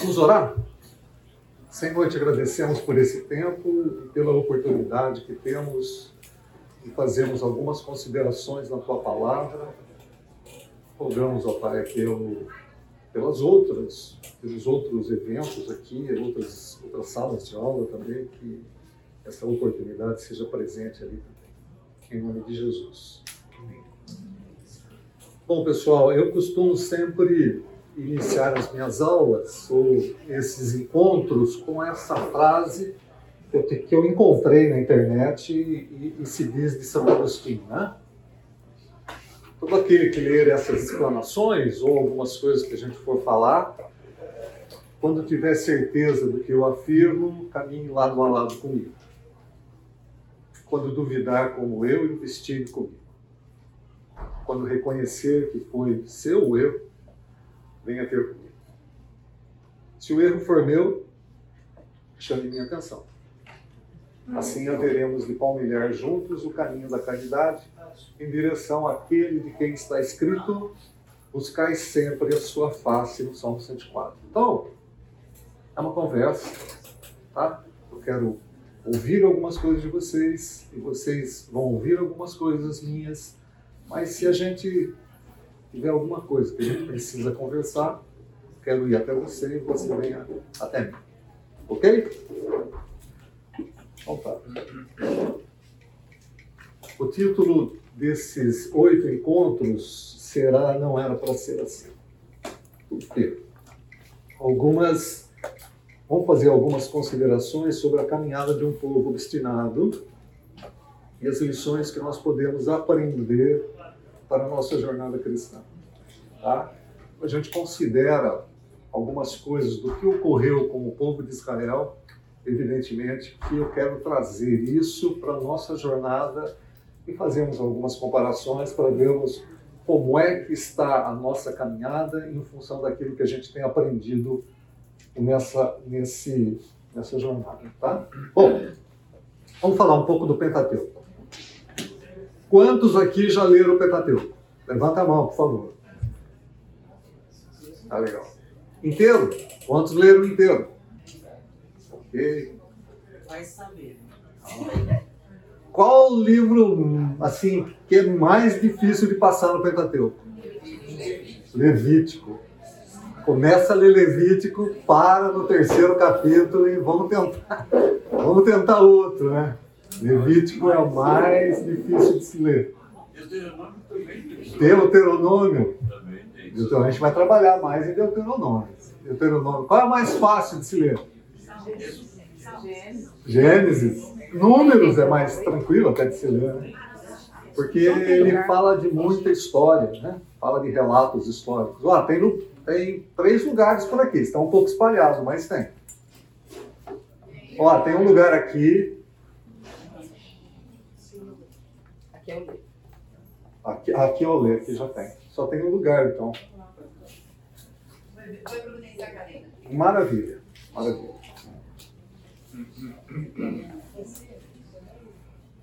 Vamos orar? Senhor, te agradecemos por esse tempo e pela oportunidade que temos de fazermos algumas considerações na tua palavra. Rogamos, ó Pai, pelo, pelas outras, pelos outros eventos aqui, outras, outras salas de aula também, que essa oportunidade seja presente ali também. Em nome de Jesus. Amém. Bom, pessoal, eu costumo sempre iniciar as minhas aulas ou esses encontros com essa frase que eu encontrei na internet e, e se diz de São Agostinho, né? Todo aquele que ler essas exclamações ou algumas coisas que a gente for falar, quando tiver certeza do que eu afirmo, caminhe lado a lado comigo. Quando duvidar como eu, investigue comigo. Quando reconhecer que foi seu erro, venha ter comigo. Se o erro for meu, chame minha atenção. Assim haveremos de palmilhar juntos o caminho da caridade em direção àquele de quem está escrito: buscai sempre a sua face no Salmo 104. Então, é uma conversa, tá? Eu quero ouvir algumas coisas de vocês e vocês vão ouvir algumas coisas minhas, mas se a gente tiver alguma coisa que a gente precisa conversar, quero ir até você e você venha até mim. Ok? Então tá. O título desses oito encontros será Não Era para Ser Assim. Por quê? Algumas. Vamos fazer algumas considerações sobre a caminhada de um povo obstinado e as lições que nós podemos aprender para a nossa jornada cristã. Tá? A gente considera algumas coisas do que ocorreu com o povo de Israel evidentemente que eu quero trazer isso para a nossa jornada e fazermos algumas comparações para vermos como é que está a nossa caminhada em função daquilo que a gente tem aprendido nessa, nesse, nessa jornada. Tá? Bom, vamos falar um pouco do Pentateuco. Quantos aqui já leram o Pentateuco? Levanta a mão, por favor. Tá legal. Inteiro? Quantos leram inteiro? Ok. Vai saber. Qual o livro, assim, que é mais difícil de passar no Pentateuco? Levítico. Começa a ler Levítico, para no terceiro capítulo e vamos tentar, vamos tentar outro, né? Levítico é o mais difícil de se ler. Deuteronômio. Deuteronômio? A gente vai trabalhar mais em Deuteronômio. Deuteronômio. Qual é o mais fácil de se ler? Gênesis. Números é mais tranquilo até de se ler, né? Porque ele fala de muita história, né? Fala de relatos históricos. Ó, tem, tem três lugares por aqui, estão um pouco espalhados, mas tem. Ó, tem um lugar aqui. Aqui é o Lê. Aqui, aqui é o Lê, aqui já tem. Só tem um lugar, então. Maravilha, maravilha.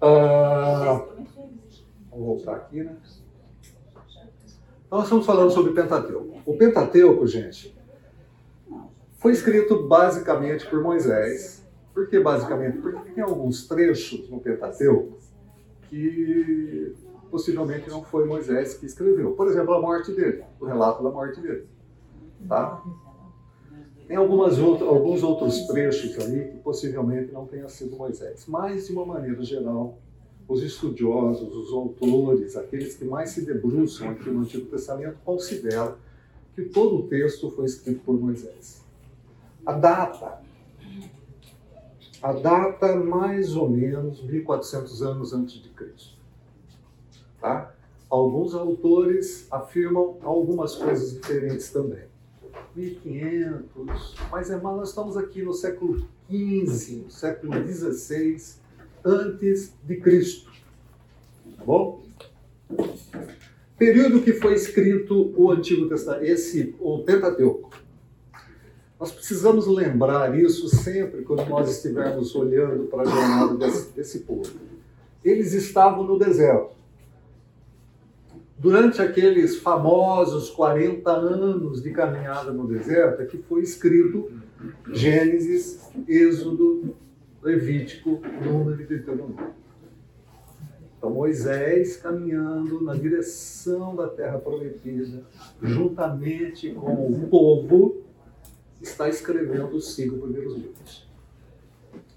Ah, vamos voltar aqui, né? Nós estamos falando sobre o Pentateuco. O Pentateuco, gente, foi escrito basicamente por Moisés. Por que basicamente? Porque tem alguns trechos no Pentateuco que possivelmente não foi Moisés que escreveu. Por exemplo, a morte dele, o relato da morte dele. Tá? Tem algumas outras, alguns outros trechos ali que possivelmente não tenha sido Moisés, mas de uma maneira geral, os estudiosos, os autores, aqueles que mais se debruçam aqui no Antigo Testamento, consideram que todo o texto foi escrito por Moisés. A data, a data mais ou menos 1400 anos antes de Cristo. Tá? Alguns autores afirmam algumas coisas diferentes também. 1500, mas irmão, nós estamos aqui no século XV, século XVI, antes de Cristo. Tá bom? Período que foi escrito o Antigo Testamento, esse, o Pentateuco. Nós precisamos lembrar isso sempre quando nós estivermos olhando para a jornada desse, desse povo. Eles estavam no deserto. durante aqueles famosos 40 anos de caminhada no deserto, é que foi escrito Gênesis, Êxodo, Levítico, Número e Deuteronômio. Então Moisés caminhando na direção da terra prometida, juntamente com o povo, está escrevendo os cinco primeiros livros.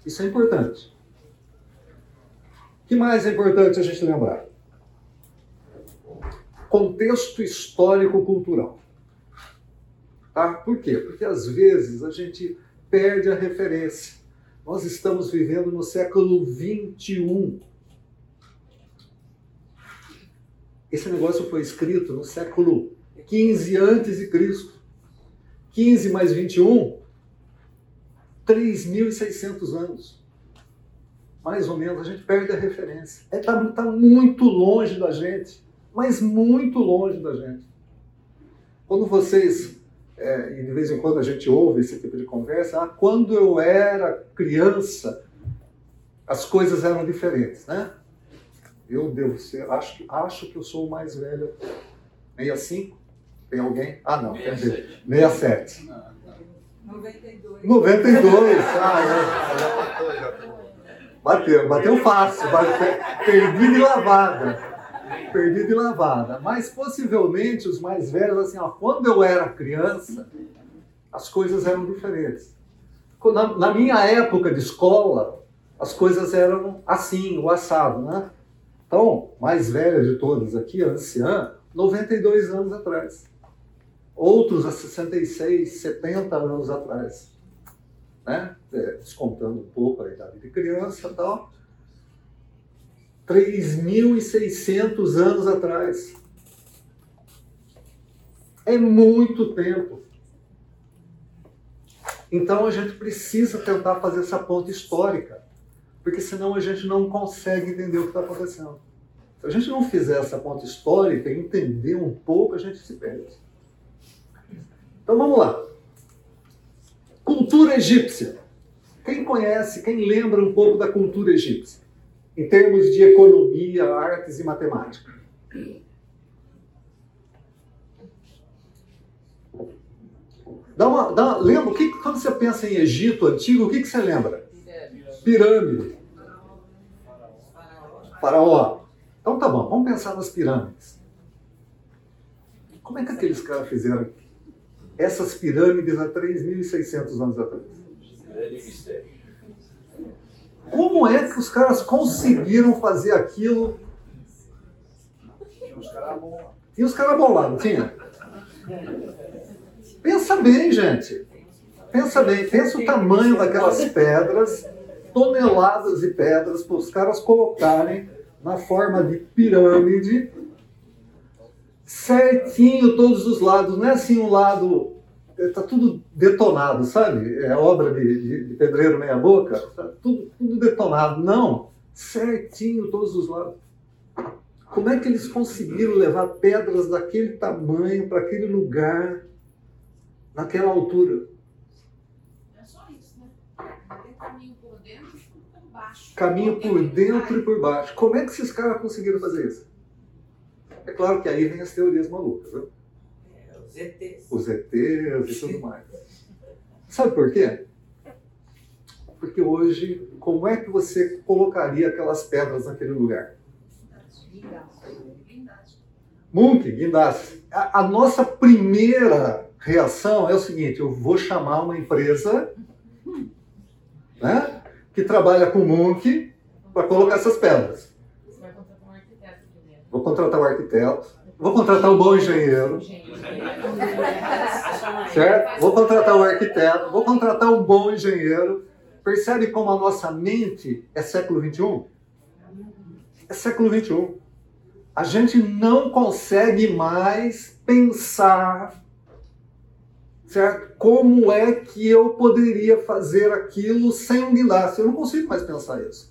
Isso é importante. O que mais é importante a gente lembrar? Contexto histórico-cultural. Tá? Por quê? Porque às vezes a gente perde a referência. Nós estamos vivendo no século 21 Esse negócio foi escrito no século 15 antes de Cristo. 15 mais 21, 3.600 anos. Mais ou menos, a gente perde a referência. Está é, tá, tá muito longe da gente, mas muito longe da gente. Quando vocês, é, e de vez em quando a gente ouve esse tipo de conversa, ah, quando eu era criança, as coisas eram diferentes, né? Eu devo ser, acho, acho que eu sou o mais velho. 65? Tem alguém? Ah, não. 67. 67. 92. 92, ah, é. Bateu, bateu fácil, bateu, de lavada. Perdi de lavada. Mas possivelmente os mais velhos, assim, ó, quando eu era criança, as coisas eram diferentes. Na, na minha época de escola, as coisas eram assim, o assado, né? Então, mais velha de todas aqui, a anciã, 92 anos atrás. Outros a 66, 70 anos atrás. Né? É, descontando um pouco a idade de criança e tal. 3.600 anos atrás. É muito tempo. Então a gente precisa tentar fazer essa ponte histórica porque senão a gente não consegue entender o que está acontecendo. Se a gente não fizer essa ponta histórica e entender um pouco, a gente se perde. Então vamos lá. Cultura egípcia. Quem conhece, quem lembra um pouco da cultura egípcia? Em termos de economia, artes e matemática. Dá uma, dá uma, lembra, o que, quando você pensa em Egito antigo, o que, que você lembra? Pirâmide. Faraó. Então tá bom, vamos pensar nas pirâmides. Como é que aqueles caras fizeram essas pirâmides há 3.600 anos atrás? Como é que os caras conseguiram fazer aquilo? Tinha os caras bons lá, não tinha? Pensa bem, gente. Pensa bem, pensa o tamanho daquelas pedras toneladas de pedras para os caras colocarem na forma de pirâmide, certinho todos os lados, não é assim um lado está tudo detonado, sabe? É obra de, de, de pedreiro meia boca, tá tudo, tudo detonado. Não, certinho todos os lados. Como é que eles conseguiram levar pedras daquele tamanho para aquele lugar, naquela altura? caminho por dentro e por baixo. Como é que esses caras conseguiram fazer isso? É claro que aí vem as teorias malucas, né? os ETs. Os ETs e tudo mais. Sabe por quê? Porque hoje, como é que você colocaria aquelas pedras naquele lugar? Munk, guindaste. A, a nossa primeira reação é o seguinte: eu vou chamar uma empresa, né? que trabalha com Munch para colocar essas pedras. Você vai contratar um arquiteto primeiro. Vou contratar um arquiteto. Vou contratar um bom engenheiro. certo? Vou contratar um arquiteto. Vou contratar um bom engenheiro. Percebe como a nossa mente é século XXI? É século XXI. A gente não consegue mais pensar certo? Como é que eu poderia fazer aquilo sem um guindaste? Eu não consigo mais pensar isso.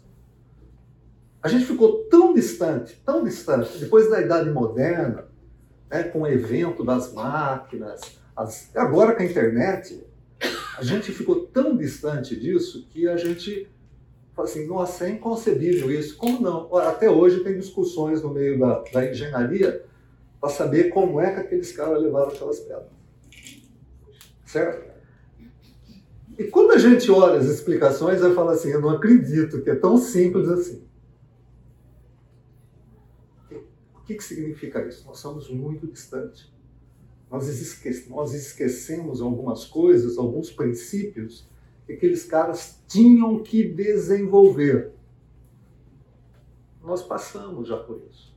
A gente ficou tão distante, tão distante, depois da Idade Moderna, né, com o evento das máquinas, as, agora com a internet, a gente ficou tão distante disso que a gente fala assim, nossa, é inconcebível isso. Como não? Até hoje tem discussões no meio da, da engenharia para saber como é que aqueles caras levaram aquelas pedras. Certo? E quando a gente olha as explicações, vai falar assim: eu não acredito que é tão simples assim. O que, que significa isso? Nós somos muito distantes. Nós, esque nós esquecemos algumas coisas, alguns princípios que aqueles caras tinham que desenvolver. Nós passamos já por isso.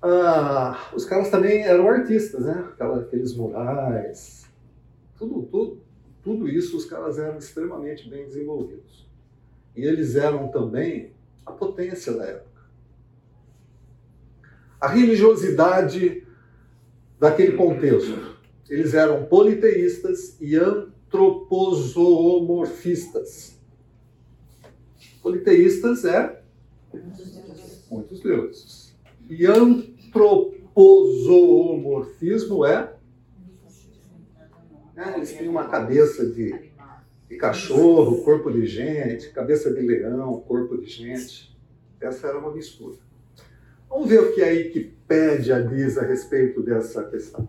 Ah, os caras também eram artistas, né? Aqueles murais, tudo, tudo, tudo isso os caras eram extremamente bem desenvolvidos. E eles eram também a potência da época. A religiosidade daquele contexto. Eles eram politeístas e antropozoomorfistas. Politeístas é muitos deuses. E antropozoomorfismo é né? Eles têm uma cabeça de, de cachorro, corpo de gente, cabeça de leão, corpo de gente. Essa era uma mistura. Vamos ver o que a Wikipédia diz a respeito dessa questão.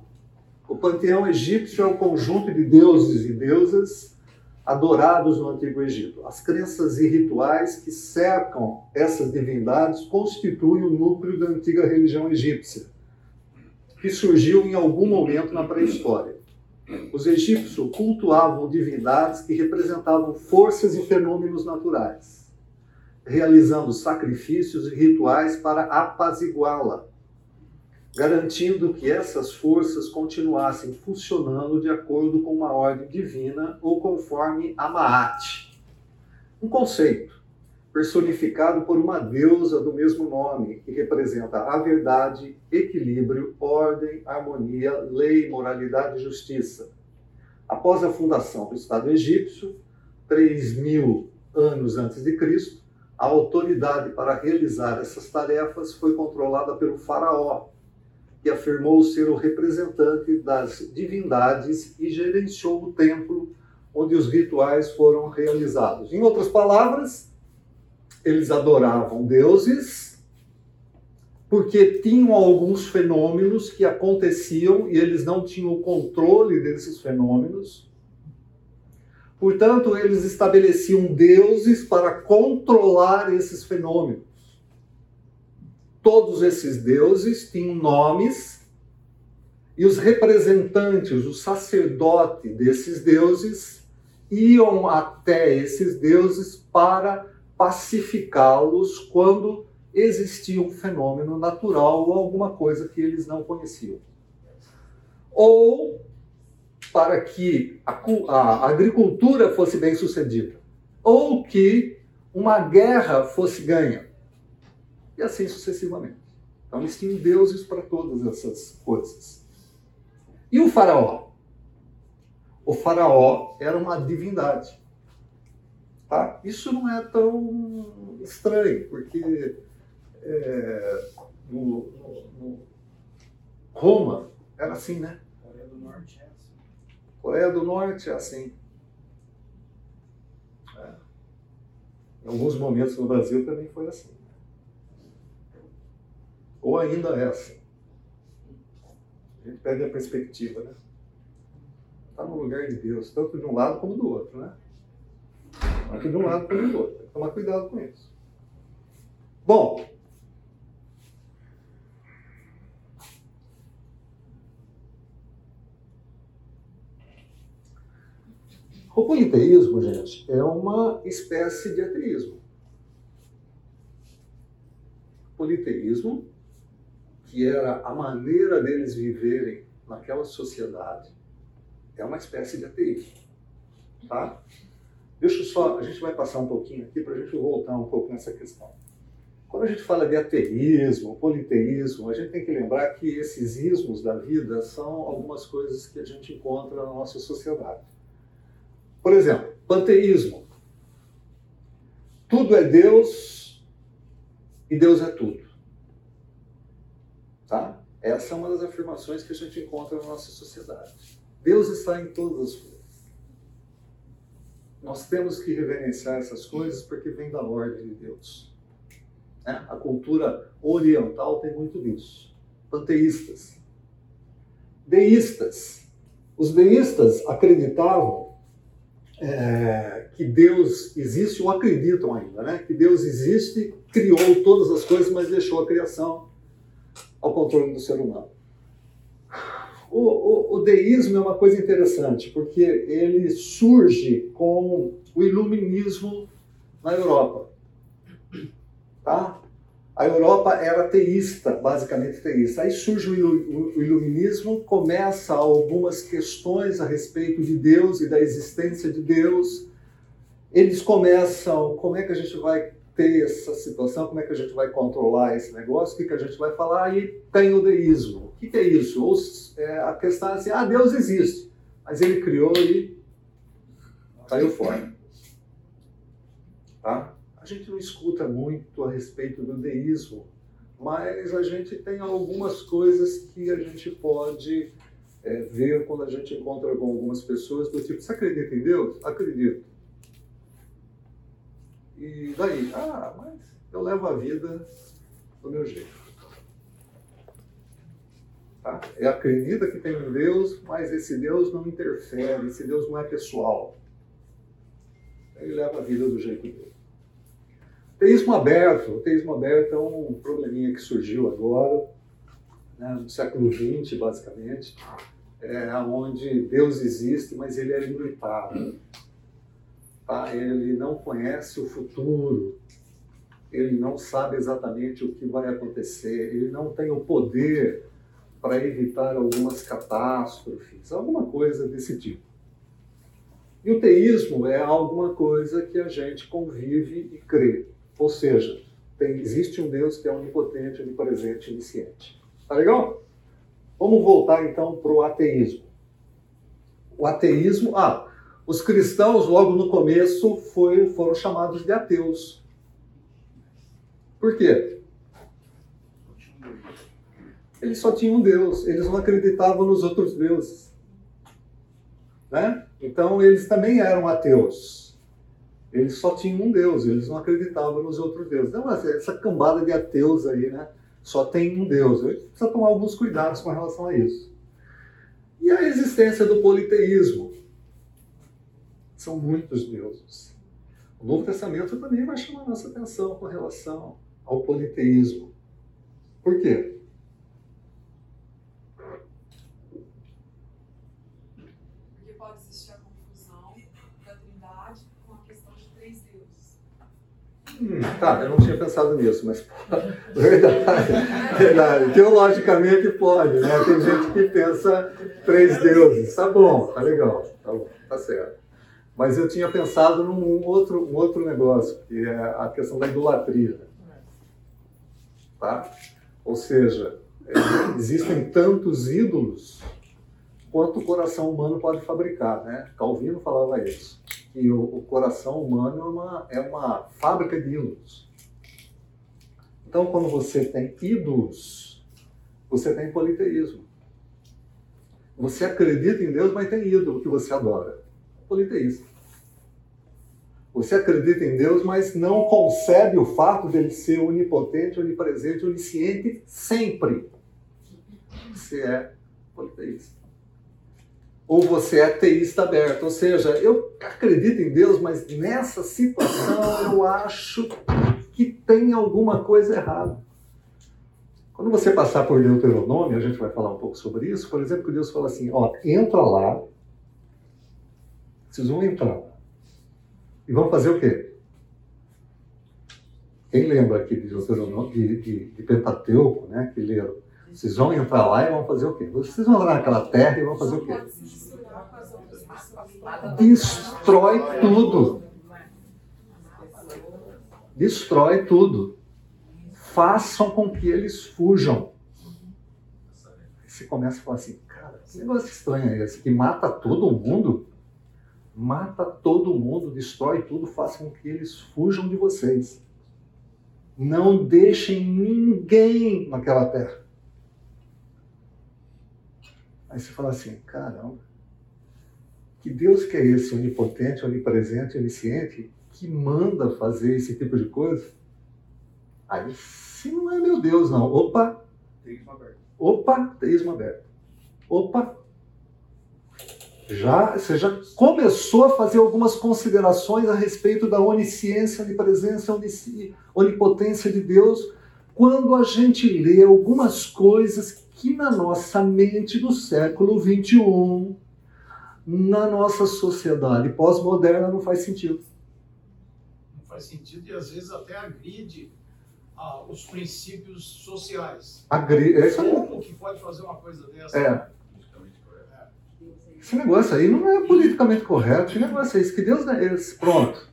O panteão egípcio é um conjunto de deuses e deusas adorados no Antigo Egito. As crenças e rituais que cercam essas divindades constituem o núcleo da antiga religião egípcia, que surgiu em algum momento na pré-história. Os egípcios cultuavam divindades que representavam forças e fenômenos naturais, realizando sacrifícios e rituais para apaziguá-la, garantindo que essas forças continuassem funcionando de acordo com uma ordem divina ou conforme a Maat. Um conceito personificado por uma deusa do mesmo nome, que representa a verdade, equilíbrio, ordem, harmonia, lei, moralidade e justiça. Após a fundação do Estado egípcio, 3 mil anos antes de Cristo, a autoridade para realizar essas tarefas foi controlada pelo faraó, que afirmou ser o representante das divindades e gerenciou o templo onde os rituais foram realizados. Em outras palavras, eles adoravam deuses porque tinham alguns fenômenos que aconteciam e eles não tinham o controle desses fenômenos. Portanto, eles estabeleciam deuses para controlar esses fenômenos. Todos esses deuses tinham nomes e os representantes, o sacerdote desses deuses, iam até esses deuses para pacificá-los quando existia um fenômeno natural ou alguma coisa que eles não conheciam. Ou para que a, a agricultura fosse bem sucedida, ou que uma guerra fosse ganha, e assim sucessivamente. Então eles tinham deuses para todas essas coisas. E o faraó? O faraó era uma divindade. Tá? Isso não é tão estranho, porque é, no, no, no Roma era assim, né? Coreia do Norte. Coreia do Norte é assim. É. Em alguns momentos no Brasil também foi assim. Ou ainda é assim. A gente perde a perspectiva, né? Está no lugar de Deus, tanto de um lado como do outro, né? Aqui de um lado como do outro. Tem que tomar cuidado com isso. Bom, O politeísmo, gente, é uma espécie de ateísmo. Politeísmo, que era a maneira deles viverem naquela sociedade, é uma espécie de ateísmo. Tá? Deixa eu só, a gente vai passar um pouquinho aqui para a gente voltar um pouco nessa questão. Quando a gente fala de ateísmo, politeísmo, a gente tem que lembrar que esses ismos da vida são algumas coisas que a gente encontra na nossa sociedade. Por exemplo, panteísmo. Tudo é Deus e Deus é tudo. Tá? Essa é uma das afirmações que a gente encontra na nossa sociedade. Deus está em todas as coisas. Nós temos que reverenciar essas coisas porque vem da ordem de Deus. Né? A cultura oriental tem muito disso. Panteístas. Deístas. Os deístas acreditavam é, que Deus existe, ou acreditam ainda, né? que Deus existe, criou todas as coisas, mas deixou a criação ao controle do ser humano. O, o, o, deísmo é uma coisa interessante, porque ele surge com o iluminismo na Europa. Tá? A Europa era teísta, basicamente teísta. Aí surge o iluminismo, começa algumas questões a respeito de Deus e da existência de Deus. Eles começam, como é que a gente vai ter essa situação, como é que a gente vai controlar esse negócio, o que, que a gente vai falar, e tem o deísmo. O que, que é isso? Ou, é, a questão é assim, ah, Deus existe, mas ele criou e caiu fora. Tá? A gente não escuta muito a respeito do deísmo, mas a gente tem algumas coisas que a gente pode é, ver quando a gente encontra com algumas pessoas do tipo, você acredita em Deus? Acredito. E daí? Ah, mas eu levo a vida do meu jeito. Tá? Eu acredito que tem um Deus, mas esse Deus não interfere, esse Deus não é pessoal. Ele leva a vida do jeito dele. Teísmo aberto. O teísmo aberto é um probleminha que surgiu agora, né, no século XX, basicamente, é, onde Deus existe, mas ele é limitado tá? ele não conhece o futuro, ele não sabe exatamente o que vai acontecer, ele não tem o poder para evitar algumas catástrofes, alguma coisa desse tipo. E o teísmo é alguma coisa que a gente convive e crê. Ou seja, tem, existe um Deus que é onipotente, onipresente, onisciente. Tá legal? Vamos voltar então para o ateísmo. O ateísmo, ah, os cristãos, logo no começo, foi, foram chamados de ateus. Por quê? Eles só tinham um Deus, eles não acreditavam nos outros deuses. Né? Então, eles também eram ateus. Eles só tinham um Deus, eles não acreditavam nos outros deuses. Então, essa cambada de ateus aí, né? Só tem um Deus. A gente precisa tomar alguns cuidados com relação a isso. E a existência do politeísmo. São muitos deuses. O Novo Testamento também vai chamar nossa atenção com relação ao politeísmo. Por quê? Porque pode existir a confusão da Trindade com a questão de três deuses. Hum, tá, eu não tinha pensado nisso, mas verdade, verdade. Teologicamente pode, né? Tem gente que pensa três deuses. Tá bom, tá legal, tá bom, tá certo. Mas eu tinha pensado num outro, um outro negócio, que é a questão da idolatria. Tá? Ou seja, é, existem tantos ídolos quanto o coração humano pode fabricar. Né? Calvino falava isso, que o, o coração humano é uma, é uma fábrica de ídolos. Então, quando você tem ídolos, você tem politeísmo. Você acredita em Deus, mas tem ídolo que você adora politeísta. Você acredita em Deus, mas não concebe o fato dele ser onipotente, onipresente, onisciente sempre. Você é politeísta. Ou você é teísta aberto. Ou seja, eu acredito em Deus, mas nessa situação eu acho que tem alguma coisa errada. Quando você passar por Deuteronômio, a gente vai falar um pouco sobre isso. Por exemplo, Deus fala assim: ó, entra lá vocês vão entrar. E vão fazer o quê? Quem lembra aqui de, de, de, de Pentateuco, né? Que leram. Vocês vão entrar lá e vão fazer o quê? Vocês vão entrar naquela terra e vão fazer o quê? Destrói tudo. Destrói tudo. Façam com que eles fujam. Aí você começa a falar assim, cara, que negócio estranho é esse? Que mata todo mundo? mata todo mundo, destrói tudo, faça com que eles fujam de vocês. Não deixem ninguém naquela terra. Aí você fala assim, caramba, que Deus que é esse onipotente, onipresente, onisciente, que manda fazer esse tipo de coisa? Aí, se não é meu Deus, não. Opa! Teísmo aberto. Opa, teísmo aberto. Opa! Já, você já começou a fazer algumas considerações a respeito da onisciência, onipresença, onipotência de Deus, quando a gente lê algumas coisas que na nossa mente do século XXI, na nossa sociedade pós-moderna, não faz sentido. Não faz sentido e às vezes até agride ah, os princípios sociais. Agri é Como que pode fazer uma coisa dessa? É. Esse negócio aí não é politicamente correto. Que negócio é esse? Que Deus é esse? Pronto.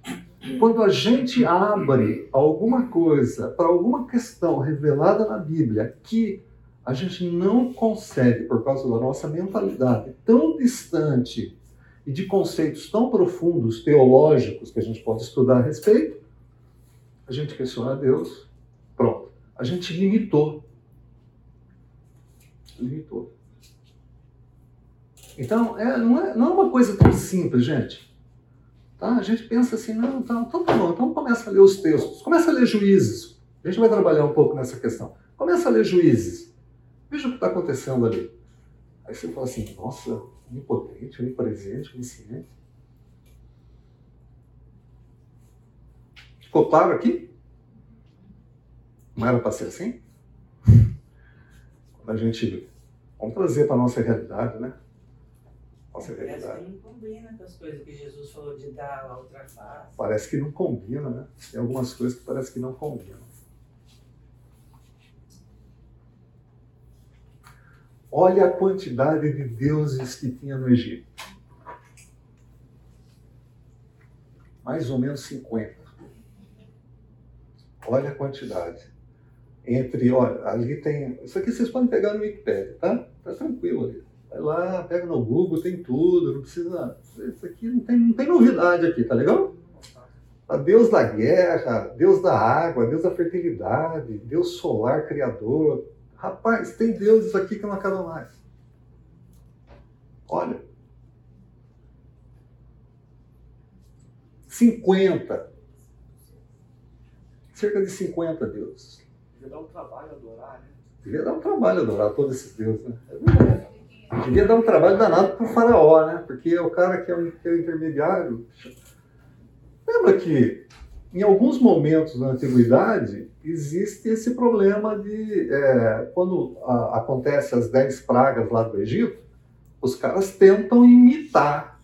Quando a gente abre alguma coisa para alguma questão revelada na Bíblia que a gente não consegue, por causa da nossa mentalidade tão distante e de conceitos tão profundos, teológicos, que a gente pode estudar a respeito, a gente questiona Deus. Pronto. A gente limitou. Limitou. Então, é, não, é, não é uma coisa tão simples, gente. Tá? A gente pensa assim, não, tá, então tá bom, então começa a ler os textos, começa a ler juízes. A gente vai trabalhar um pouco nessa questão. Começa a ler juízes. Veja o que está acontecendo ali. Aí você fala assim, nossa, onipotente, onipresente, onisciente. Ficou claro aqui? Não era para ser assim? Quando a gente. Vamos trazer para a nossa realidade, né? Nossa Parece realidade. que não combina com as coisas que Jesus falou de dar a outra face. Parece que não combina, né? Tem algumas coisas que parece que não combinam. Olha a quantidade de deuses que tinha no Egito. Mais ou menos 50. Olha a quantidade. Entre, olha, ali tem. Isso aqui vocês podem pegar no Wikipedia, tá? Tá tranquilo ali. Vai lá, pega no Google, tem tudo, não precisa. Isso aqui não tem, não tem novidade aqui, tá legal? A Deus da guerra, Deus da água, Deus da fertilidade, Deus solar criador. Rapaz, tem deuses aqui que não acabam mais. Olha. 50. Cerca de 50 deuses. Devia dar um trabalho adorar, né? Devia dar um trabalho adorar todos esses deuses, né? É verdade. Devia dar um trabalho danado para o faraó, né? Porque é o cara que é o, que é o intermediário. Lembra que em alguns momentos da antiguidade existe esse problema de é, quando a, acontece as dez pragas lá do Egito, os caras tentam imitar,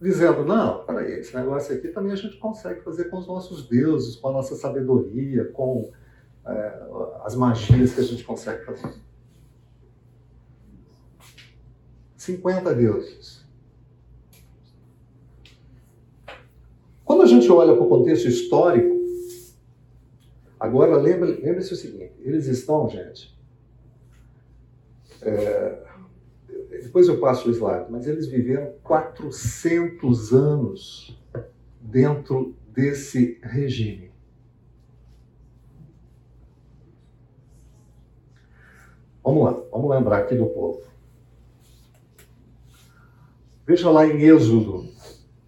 dizendo não, peraí, esse negócio aqui também a gente consegue fazer com os nossos deuses, com a nossa sabedoria, com é, as magias que a gente consegue fazer. 50 deuses. Quando a gente olha para o contexto histórico, agora lembre-se lembre o seguinte: eles estão, gente. É, depois eu passo o slide, mas eles viveram 400 anos dentro desse regime. Vamos lá, vamos lembrar aqui do povo. Veja lá em Êxodo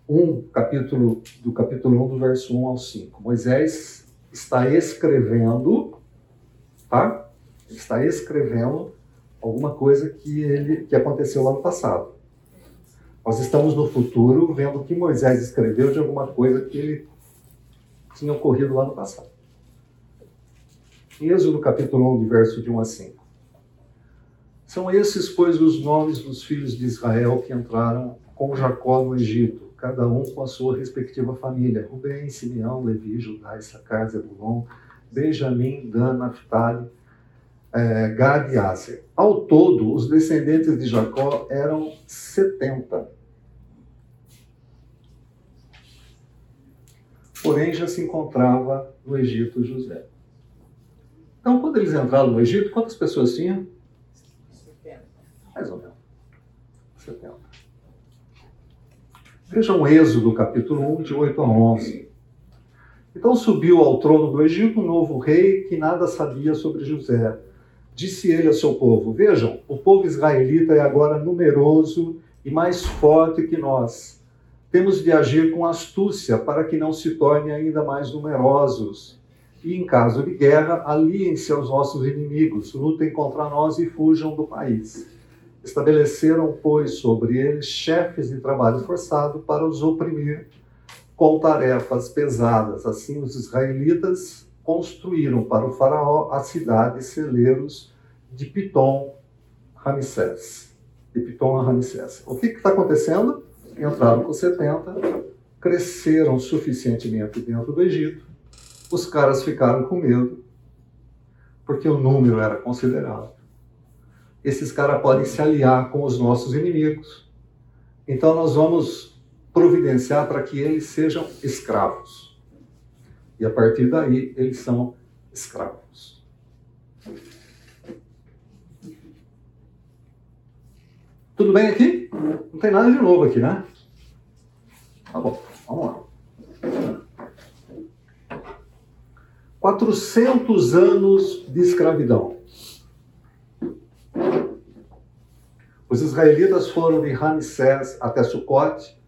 1, capítulo, do capítulo 1, do verso 1 ao 5. Moisés está escrevendo, tá? Ele está escrevendo alguma coisa que, ele, que aconteceu lá no passado. Nós estamos no futuro vendo que Moisés escreveu de alguma coisa que ele tinha ocorrido lá no passado. Êxodo capítulo 1, de verso de 1 a 5. São esses, pois, os nomes dos filhos de Israel que entraram com Jacó no Egito, cada um com a sua respectiva família: Rubem, Simeão, Levi, Judá, Issacar, Zebulon, Benjamim, Dan, Naphtali, é, Gad e Aser. Ao todo, os descendentes de Jacó eram 70. Porém, já se encontrava no Egito José. Então, quando eles entraram no Egito, quantas pessoas tinham? Mais ou menos. 70. Vejam Êxodo, capítulo 1, de 8 a 11. Então subiu ao trono do Egito um novo rei que nada sabia sobre José. Disse ele ao seu povo: Vejam, o povo israelita é agora numeroso e mais forte que nós. Temos de agir com astúcia para que não se tornem ainda mais numerosos. e, em caso de guerra, aliem-se aos nossos inimigos, lutem contra nós e fujam do país. Estabeleceram, pois, sobre eles chefes de trabalho forçado para os oprimir com tarefas pesadas. Assim, os israelitas construíram para o faraó a cidade e celeiros de Pitom, Ramsés. De Pitom a Ramsés. O que está acontecendo? Entraram com 70, cresceram suficientemente dentro do Egito, os caras ficaram com medo, porque o número era considerável. Esses caras podem se aliar com os nossos inimigos. Então nós vamos providenciar para que eles sejam escravos. E a partir daí eles são escravos. Tudo bem aqui? Não tem nada de novo aqui, né? Tá bom, vamos lá. 400 anos de escravidão. Os israelitas foram de Ramsés até Sucote.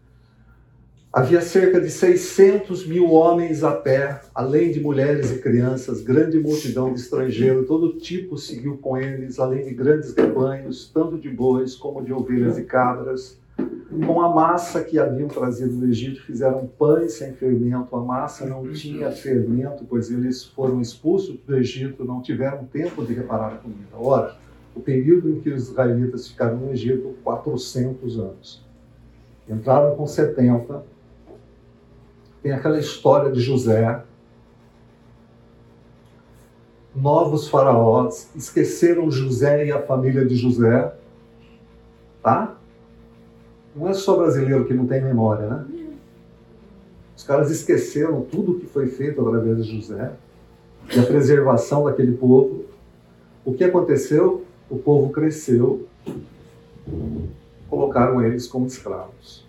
Havia cerca de 600 mil homens a pé, além de mulheres e crianças, grande multidão de estrangeiros, todo tipo seguiu com eles, além de grandes rebanhos, tanto de bois como de ovelhas e cabras. Com a massa que haviam trazido do Egito, fizeram pães sem fermento. A massa não tinha fermento, pois eles foram expulsos do Egito, não tiveram tempo de reparar a comida. Ora, o período em que os israelitas ficaram no Egito, 400 anos. Entraram com 70. Tem aquela história de José. Novos faraós esqueceram José e a família de José. Tá? Não é só brasileiro que não tem memória, né? Os caras esqueceram tudo o que foi feito através de José e a preservação daquele povo. O que aconteceu? O povo cresceu, colocaram eles como escravos.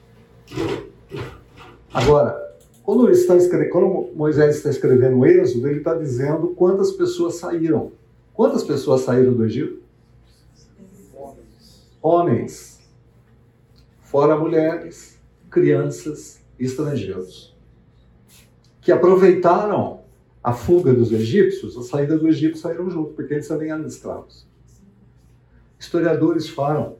Agora, quando, está quando Moisés está escrevendo o Êxodo, ele está dizendo quantas pessoas saíram. Quantas pessoas saíram do Egito? Homens fora mulheres, crianças e estrangeiros, que aproveitaram a fuga dos egípcios, a saída do Egito saíram junto, porque eles também eram escravos. Historiadores falam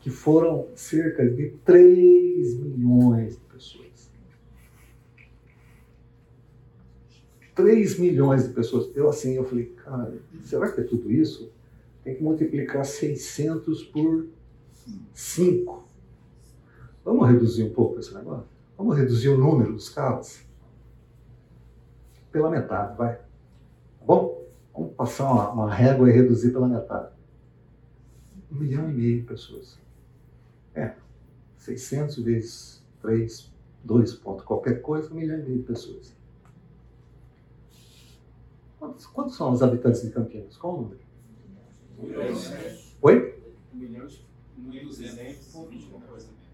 que foram cerca de 3 milhões de pessoas. 3 milhões de pessoas. Eu assim, eu falei, cara, será que é tudo isso? Tem que multiplicar 600 por 5. Vamos reduzir um pouco esse negócio? Vamos reduzir o número dos carros? Pela metade, vai. Tá bom? Vamos passar uma, uma régua e reduzir pela metade. Um milhão e meio de pessoas. É, 600 vezes 3, 2 pontos qualquer coisa, um milhão e meio de pessoas. Quantos, quantos são os habitantes de Campinas? Qual o número? Oi? 1 milhão e 200 1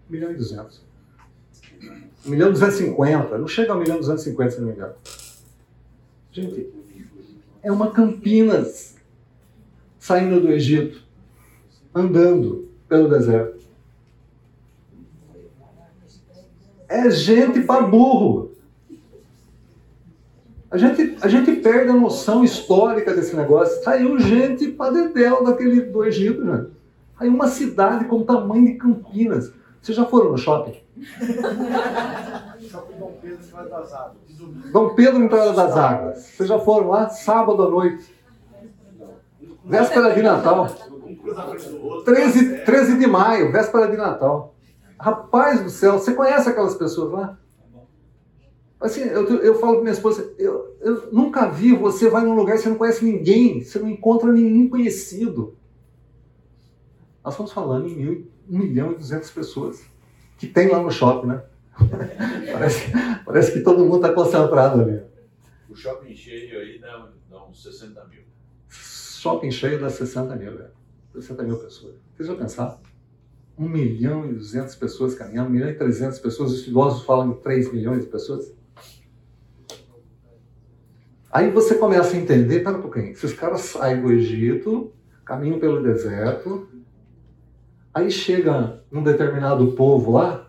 milhão e 200. 1 milhão e 250. Não chega a 1 milhão e 250, se não me engano. Gente, é uma Campinas saindo do Egito, andando pelo deserto. É gente para burro. A gente, a gente perde a noção histórica desse negócio. Saiu gente para dedéu daquele, do Egito, né? Aí uma cidade com o tamanho de Campinas. Vocês já foram no shopping? Shopping Dom Pedro, Entrada das Águas. Dom Pedro, Entrada das Águas. Vocês já foram lá sábado à noite? Véspera de Natal. 13, 13 de maio, véspera de Natal. Rapaz do céu, você conhece aquelas pessoas lá? Assim, eu, eu falo para minha esposa, eu, eu nunca vi, você vai num lugar e você não conhece ninguém, você não encontra nenhum conhecido. Nós estamos falando em mil, 1 milhão e 200 pessoas que tem lá no shopping, né? parece, parece que todo mundo está concentrado ali. O shopping cheio aí dá, dá uns 60 mil. Shopping cheio dá 60 mil, velho. 60 mil pessoas. Vocês já pensaram? 1 milhão e 200 pessoas caminhando, 1 milhão e 300 pessoas, os estudiosos falam de 3 milhões de pessoas. Aí você começa a entender, pera um pouquinho, esses caras saem do Egito, caminham pelo deserto, Aí chega um determinado povo lá,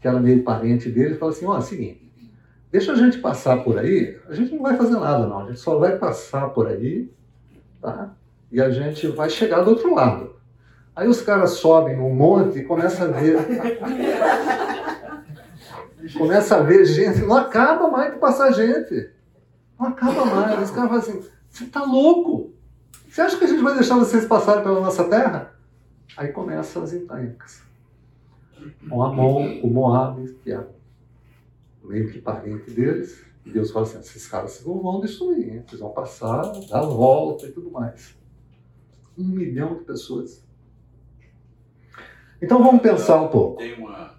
que era meio parente dele, e fala assim: ó, é o seguinte, deixa a gente passar por aí, a gente não vai fazer nada não, a gente só vai passar por aí, tá? E a gente vai chegar do outro lado. Aí os caras sobem num monte e começam a ver. começa a ver gente, não acaba mais de passar gente. Não acaba mais. Os caras falam assim: você tá louco? Você acha que a gente vai deixar vocês passarem pela nossa terra? Aí começam as encrencas. O Amon, o Moab, que é meio que parente deles, Deus fala assim: esses caras vão destruir, hein? eles vão passar, dar volta e tudo mais. Um milhão de pessoas. Então vamos pensar um pouco. Tem uma,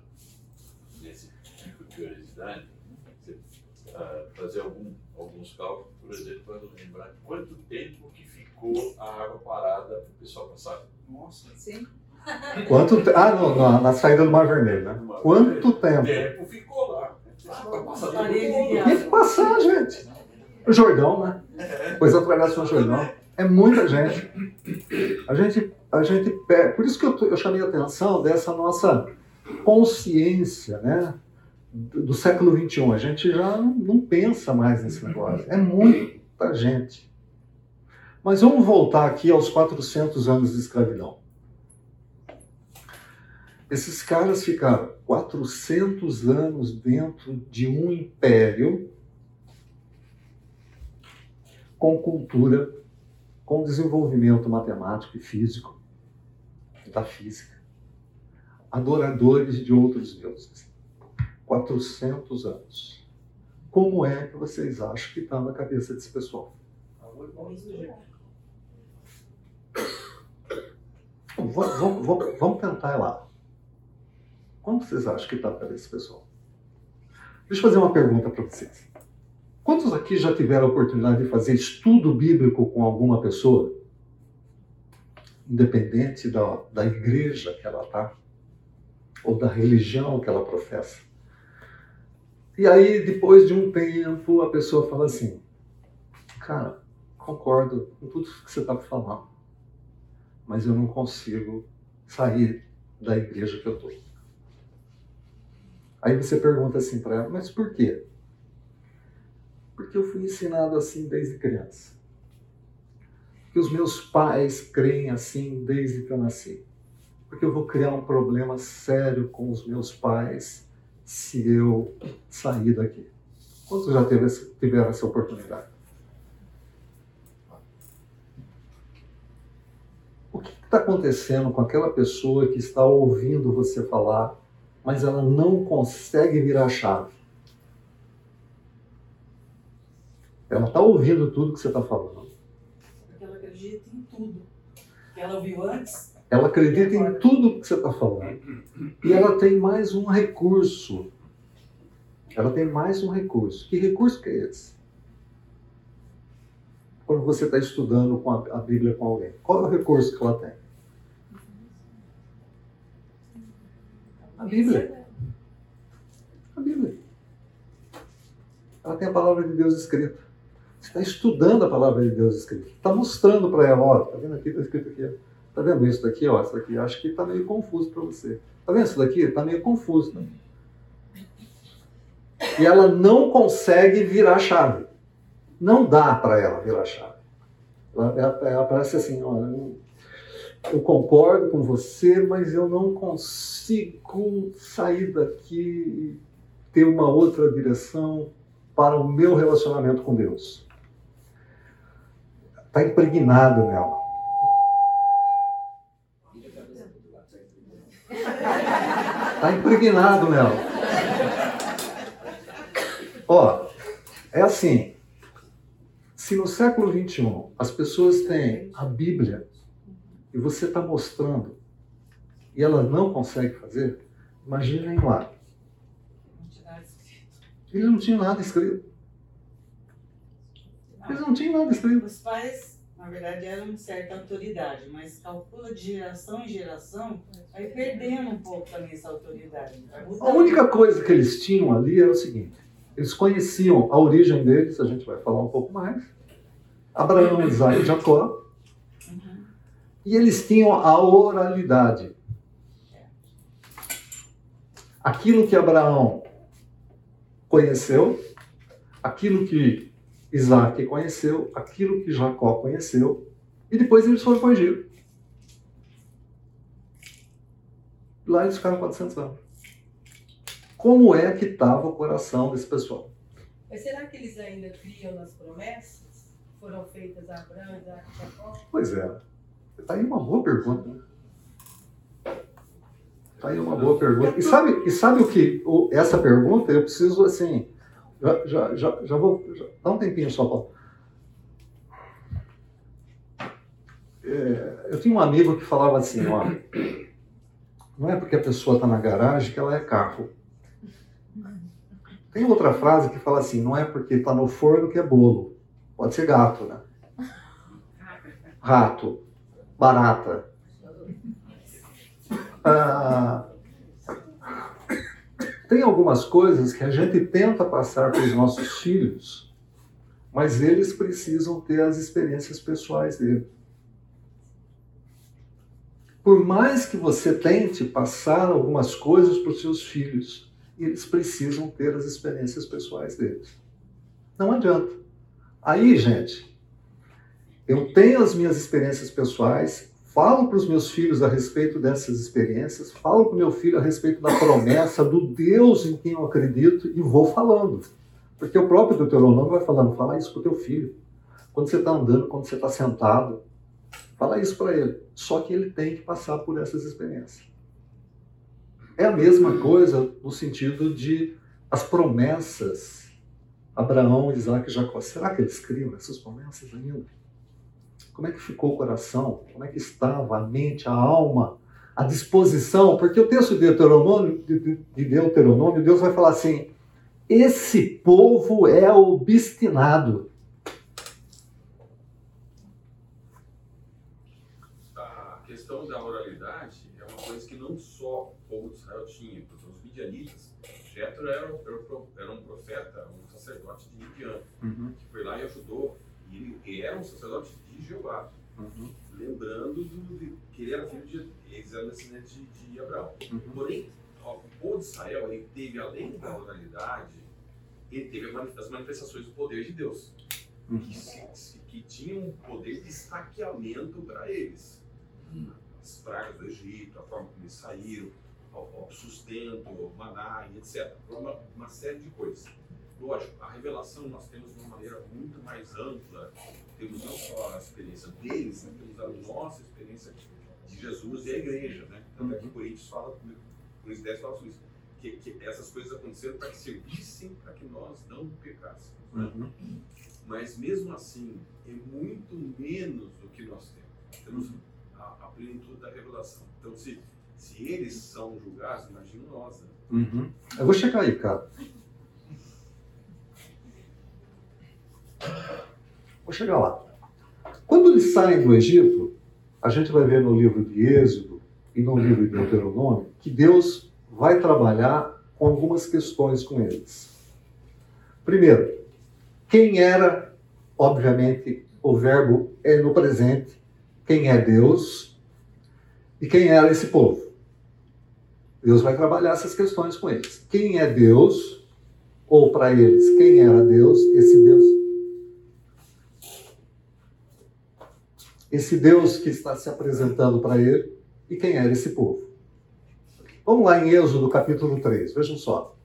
nesse tipo de curiosidade, você, uh, fazer algum, alguns cálculos, por exemplo, para lembrar quanto tempo que ficou a água parada para o pessoal passar. Nossa. Sim. Quanto te... Ah, no, na, na saída do Mar Vermelho, né? Mar Quanto tempo? tempo ficou lá. Mundo. Tem que passar, gente. O Jordão, né? Pois atravessa o Jordão. É muita gente. A gente, a gente. Por isso que eu, eu chamei a atenção dessa nossa consciência, né? Do, do século XXI. A gente já não, não pensa mais nesse negócio. É muita gente. Mas vamos voltar aqui aos 400 anos de escravidão. Esses caras ficaram 400 anos dentro de um império com cultura, com desenvolvimento matemático e físico, da física, adoradores de outros deuses. 400 anos. Como é que vocês acham que está na cabeça desse pessoal? Vamos, tentar ir lá. Como vocês acham que está na cabeça desse pessoal? Deixa eu fazer uma pergunta para vocês. Quantos aqui já tiveram a oportunidade de fazer estudo bíblico com alguma pessoa? Independente da, da igreja que ela está, ou da religião que ela professa. E aí, depois de um tempo, a pessoa fala assim: Cara, concordo com tudo que você está falando, mas eu não consigo sair da igreja que eu estou. Aí você pergunta assim para ela: Mas por quê? Porque eu fui ensinado assim desde criança. Porque os meus pais creem assim desde que eu nasci. Porque eu vou criar um problema sério com os meus pais se eu sair daqui. Quantos já teve tiveram essa oportunidade? O que está acontecendo com aquela pessoa que está ouvindo você falar, mas ela não consegue virar a chave? Ela está ouvindo tudo que você está falando. Porque ela acredita em tudo. Que ela ouviu antes. Ela acredita em tudo que você está falando. E ela tem mais um recurso. Ela tem mais um recurso. Que recurso que é esse? Quando você está estudando com a, a Bíblia com alguém, qual é o recurso que ela tem? A Bíblia. A Bíblia. Ela tem a palavra de Deus escrita. Está estudando a palavra de Deus escrita. Está mostrando para ela, ó, tá vendo aqui, está escrito aqui, ó. Tá vendo isso daqui, ó? Isso daqui, acho que tá meio confuso para você. Tá vendo isso daqui? Tá meio confuso. Né? E ela não consegue virar a chave. Não dá para ela virar a chave. Ela, ela, ela parece assim, eu- eu concordo com você, mas eu não consigo sair daqui e ter uma outra direção para o meu relacionamento com Deus. Está impregnado nela. Está impregnado nela. Ó, é assim. Se no século XXI as pessoas têm a Bíblia e você está mostrando e ela não consegue fazer, imaginem lá. Ele não tinha nada escrito. Eles não tinham nada escrito. Os pais, na verdade, eram de certa autoridade, mas calcula de geração em geração, vai perdendo um pouco também essa autoridade. A única coisa que eles tinham ali era o seguinte: eles conheciam a origem deles, a gente vai falar um pouco mais. Abraão, Isaac e Jacó. Uhum. E eles tinham a oralidade. Aquilo que Abraão conheceu, aquilo que Isaac conheceu, aquilo que Jacó conheceu, e depois eles foram para o Egito. Lá eles ficaram 400 anos. Como é que estava o coração desse pessoal? Mas será que eles ainda criam nas promessas que foram feitas a Abraão, e Jacó? Pois é. Está aí uma boa pergunta. Né? Está aí uma boa pergunta. E sabe, e sabe o que? Essa pergunta eu preciso assim. Já, já, já, já vou. Já, dá um tempinho só. É, eu tinha um amigo que falava assim, ó. Não é porque a pessoa está na garagem que ela é carro. Tem outra frase que fala assim, não é porque está no forno que é bolo. Pode ser gato, né? Rato, barata. Ah, tem algumas coisas que a gente tenta passar para os nossos filhos, mas eles precisam ter as experiências pessoais dele. Por mais que você tente passar algumas coisas para os seus filhos, eles precisam ter as experiências pessoais deles. Não adianta. Aí, gente, eu tenho as minhas experiências pessoais, falo para os meus filhos a respeito dessas experiências, falo para o meu filho a respeito da promessa, do Deus em quem eu acredito e vou falando. Porque o próprio Deuteronômio vai falando, fala isso para o teu filho. Quando você está andando, quando você está sentado, fala isso para ele. Só que ele tem que passar por essas experiências. É a mesma coisa no sentido de as promessas. Abraão, Isaac e Jacó. Será que eles criam essas promessas ainda? Como é que ficou o coração? Como é que estava a mente, a alma, a disposição? Porque o texto de Deuteronômio, de Deuteronômio Deus vai falar assim: esse povo é obstinado. A questão da oralidade é uma coisa que não só povo de Israel tinha, porque os midianitas, Jetro era, era, um profeta, um sacerdote de Midian, uhum. que foi lá e ajudou, e ele, ele era um sacerdote de Jeová, uhum. lembrando do, de, que ele era filho de, eles eram descendentes de, de Abraão. Uhum. Porém, ó, o povo de Israel, ele teve, além da oralidade, ele teve as manifestações do poder de Deus, uhum. que, que tinham um poder de estaqueamento para eles. Uhum. As pragas do Egito, a forma como eles saíram, ao, sustento, maná e etc. Uma, uma série de coisas. Lógico, a revelação nós temos de uma maneira muito mais ampla. Temos não só a experiência deles, né? temos a nossa experiência de Jesus e a igreja. Né? Tanto é que Coríntios fala, Coríntios 10 fala sobre isso, que, que essas coisas aconteceram para que servissem para que nós não pecássemos. Né? Uhum. Mas mesmo assim, é muito menos do que nós temos. Temos a, a plenitude da revelação. Então, se se eles são julgados, imagina nós. Né? Uhum. Eu vou chegar aí, cara. Vou chegar lá. Quando eles saem do Egito, a gente vai ver no livro de Êxodo e no livro de Deuteronômio que Deus vai trabalhar com algumas questões com eles. Primeiro, quem era, obviamente, o verbo é no presente, quem é Deus e quem era esse povo. Deus vai trabalhar essas questões com eles. Quem é Deus? Ou para eles, quem era Deus? Esse Deus. Esse Deus que está se apresentando para ele e quem era esse povo. Vamos lá em Êxodo capítulo 3, vejam só.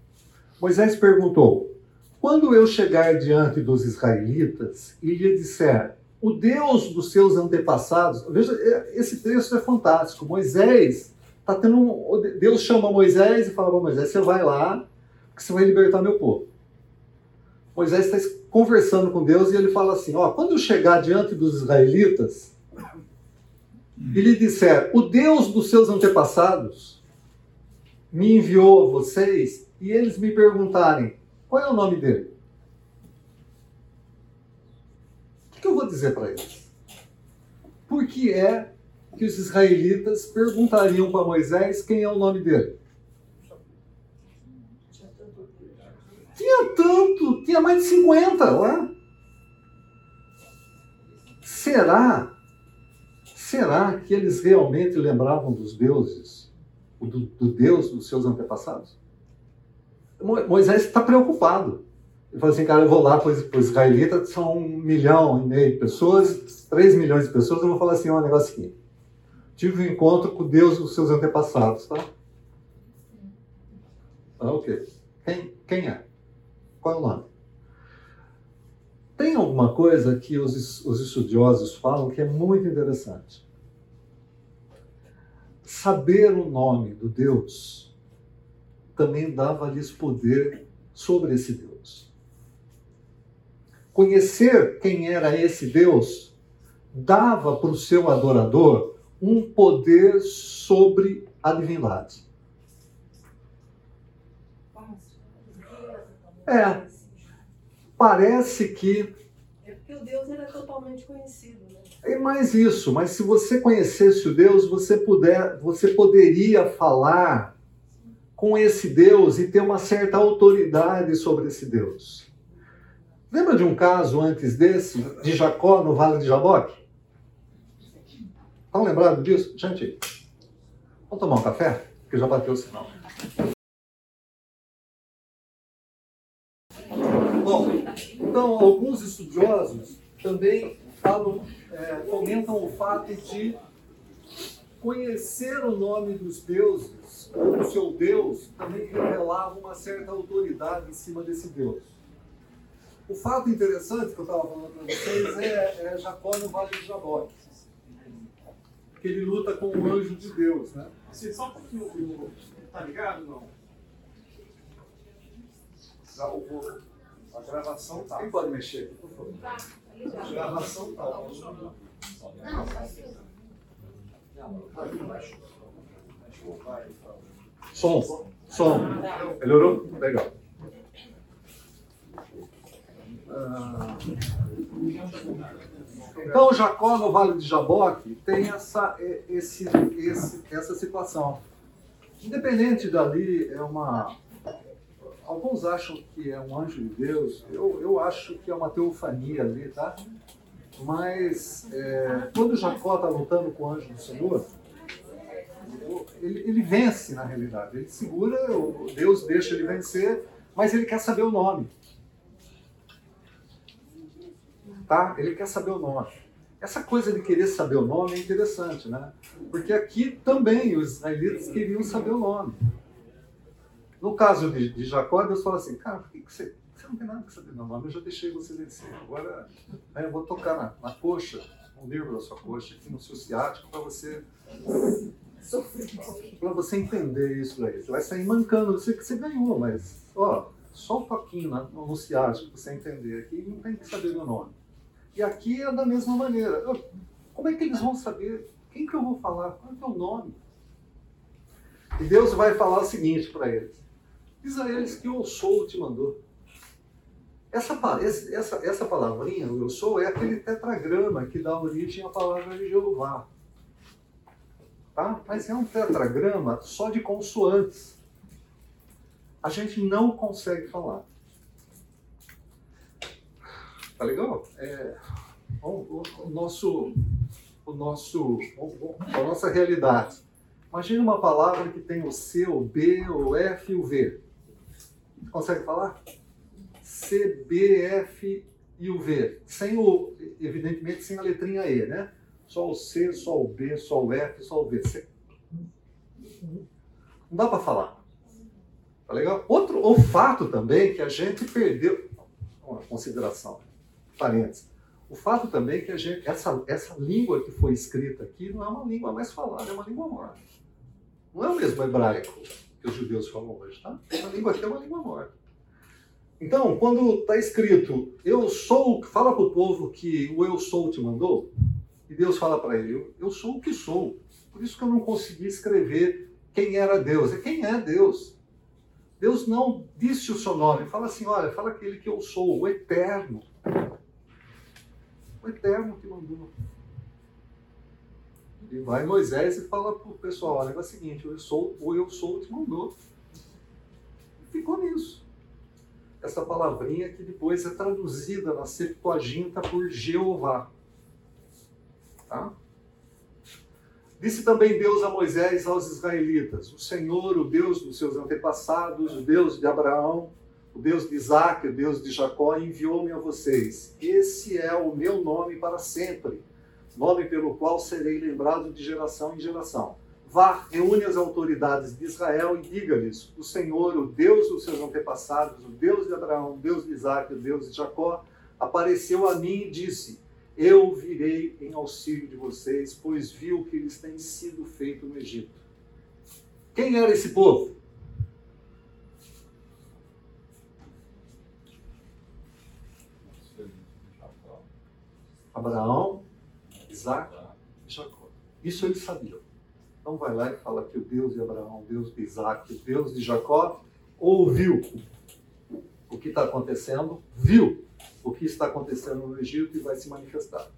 Moisés perguntou: Quando eu chegar diante dos israelitas e lhe disser, o Deus dos seus antepassados, veja, esse texto é fantástico. Moisés Tá tendo um, Deus chama Moisés e fala Moisés: você vai lá, que você vai libertar meu povo. Moisés está conversando com Deus e ele fala assim: ó, quando eu chegar diante dos israelitas e lhe disser: o Deus dos seus antepassados me enviou a vocês e eles me perguntarem: qual é o nome dele? O que eu vou dizer para eles? Por que é que os israelitas perguntariam para Moisés quem é o nome dele. Tinha tanto, tinha mais de 50 lá. Será? Será que eles realmente lembravam dos deuses, do, do Deus dos seus antepassados? Moisés está preocupado. Ele falou assim, cara, eu vou lá para os israelitas, são um milhão e meio de pessoas, três milhões de pessoas, eu vou falar assim, um negócio aqui. Tive um encontro com Deus dos seus antepassados, tá? Ah, ok. Quem, quem é? Qual é o nome? Tem alguma coisa que os, os estudiosos falam que é muito interessante. Saber o nome do Deus também dava-lhes poder sobre esse Deus. Conhecer quem era esse Deus dava para o seu adorador um poder sobre a divindade. É, parece que. É porque o Deus era totalmente conhecido? É mais isso, mas se você conhecesse o Deus, você, puder, você poderia falar com esse Deus e ter uma certa autoridade sobre esse Deus. Lembra de um caso antes desse, de Jacó no Vale de Jaboque? Estão lembrados disso? Gente, vamos tomar um café? Porque já bateu o sinal. Bom, então alguns estudiosos também falam, é, comentam o fato de conhecer o nome dos deuses, ou o seu Deus, também revelava uma certa autoridade em cima desse Deus. O fato interessante que eu estava falando para vocês é, é, Jacó no Vale de Jaboque. Que ele luta com o anjo de Deus, né? Você só porque o. Tá ligado? Não. Já o vou- A gravação tá. Quem pode mexer aqui, por favor? A gravação. Som. Som. Melhorou? Legal. Então, Jacó no Vale de Jaboque tem essa, esse, esse, essa situação. Independente dali, é uma. Alguns acham que é um anjo de Deus, eu, eu acho que é uma teofania ali, tá? Mas é, quando Jacó está lutando com o anjo do Senhor, ele, ele vence na realidade. Ele segura, Deus deixa ele vencer, mas ele quer saber o nome. Tá? Ele quer saber o nome. Essa coisa de querer saber o nome é interessante, né? Porque aqui também os israelitas queriam saber o nome. No caso de, de Jacó, Deus fala assim: cara, por que que você, você não tem nada que saber do nome? Eu já deixei você vencer. Agora né, eu vou tocar na, na coxa, no nervo da sua coxa, aqui no seu ciático, para você para você entender isso daí. Você vai sair mancando, você que você ganhou, mas ó, só um toquinho no ciático para você entender aqui, não tem que saber meu nome. E aqui é da mesma maneira. Eu- Como é que eles vão saber? Quem que eu vou falar? Qual é o teu nome? E Deus vai falar o seguinte para eles: Eles que eu sou te mandou. Essa, essa, essa palavrinha, o eu sou, é aquele tetragrama que dá origem à palavra de Jeová. Tá? Mas é um tetragrama só de consoantes. A gente não consegue falar. Tá legal? É, o, o- o nosso, o nosso, o- a nossa realidade. Imagina uma palavra que tem o C, o B, o F e o V. Consegue falar? C, B, F e o V. Sem o, evidentemente, sem a letrinha E, né? Só o C, só o B, só o F, só o V. C. Não dá para falar. Tá legal? Outro, o fato também que a gente perdeu. Uma consideração, parênteses. O fato também que a gente, essa, essa língua que foi escrita aqui não é uma língua mais falada, é uma língua morta. Não é o mesmo hebraico que os judeus falam hoje, tá? Essa língua aqui é uma língua morta. Então, quando está escrito, eu sou, fala para o povo que o eu sou te mandou, e Deus fala para ele, eu, sou o que sou. Por isso que eu não consegui escrever quem era Deus. É quem é Deus. Deus não disse o seu nome. Fala assim, olha, fala aquele que eu sou, o eterno. O eterno que mandou. E vai Moisés e fala para o pessoal, olha, é o seguinte, eu sou, o eu sou te mandou. Ficou nisso. Essa palavrinha que depois é traduzida na Septuaginta por Jeová. Tá? Disse também Deus a Moisés e aos israelitas: O Senhor, o Deus dos seus antepassados, o Deus de Abraão, o Deus de Isaac, o Deus de Jacó, enviou-me a vocês. Esse é o meu nome para sempre, nome pelo qual serei lembrado de geração em geração. Vá, reúne as autoridades de Israel e diga-lhes: o Senhor, o Deus dos seus antepassados, o Deus de Abraão, o Deus de Isaac, o Deus de Jacó, apareceu a mim e disse: Eu virei em auxílio de vocês, pois vi o que lhes tem sido feito no Egito. Quem era esse povo? Abraão, Isaac e Jacó. Isso eles sabiam. Então vai lá e fala que o Deus de Abraão, o Deus de Isaac, o Deus de Jacó ouviu o que está acontecendo, viu o que está acontecendo no Egito e vai se manifestar.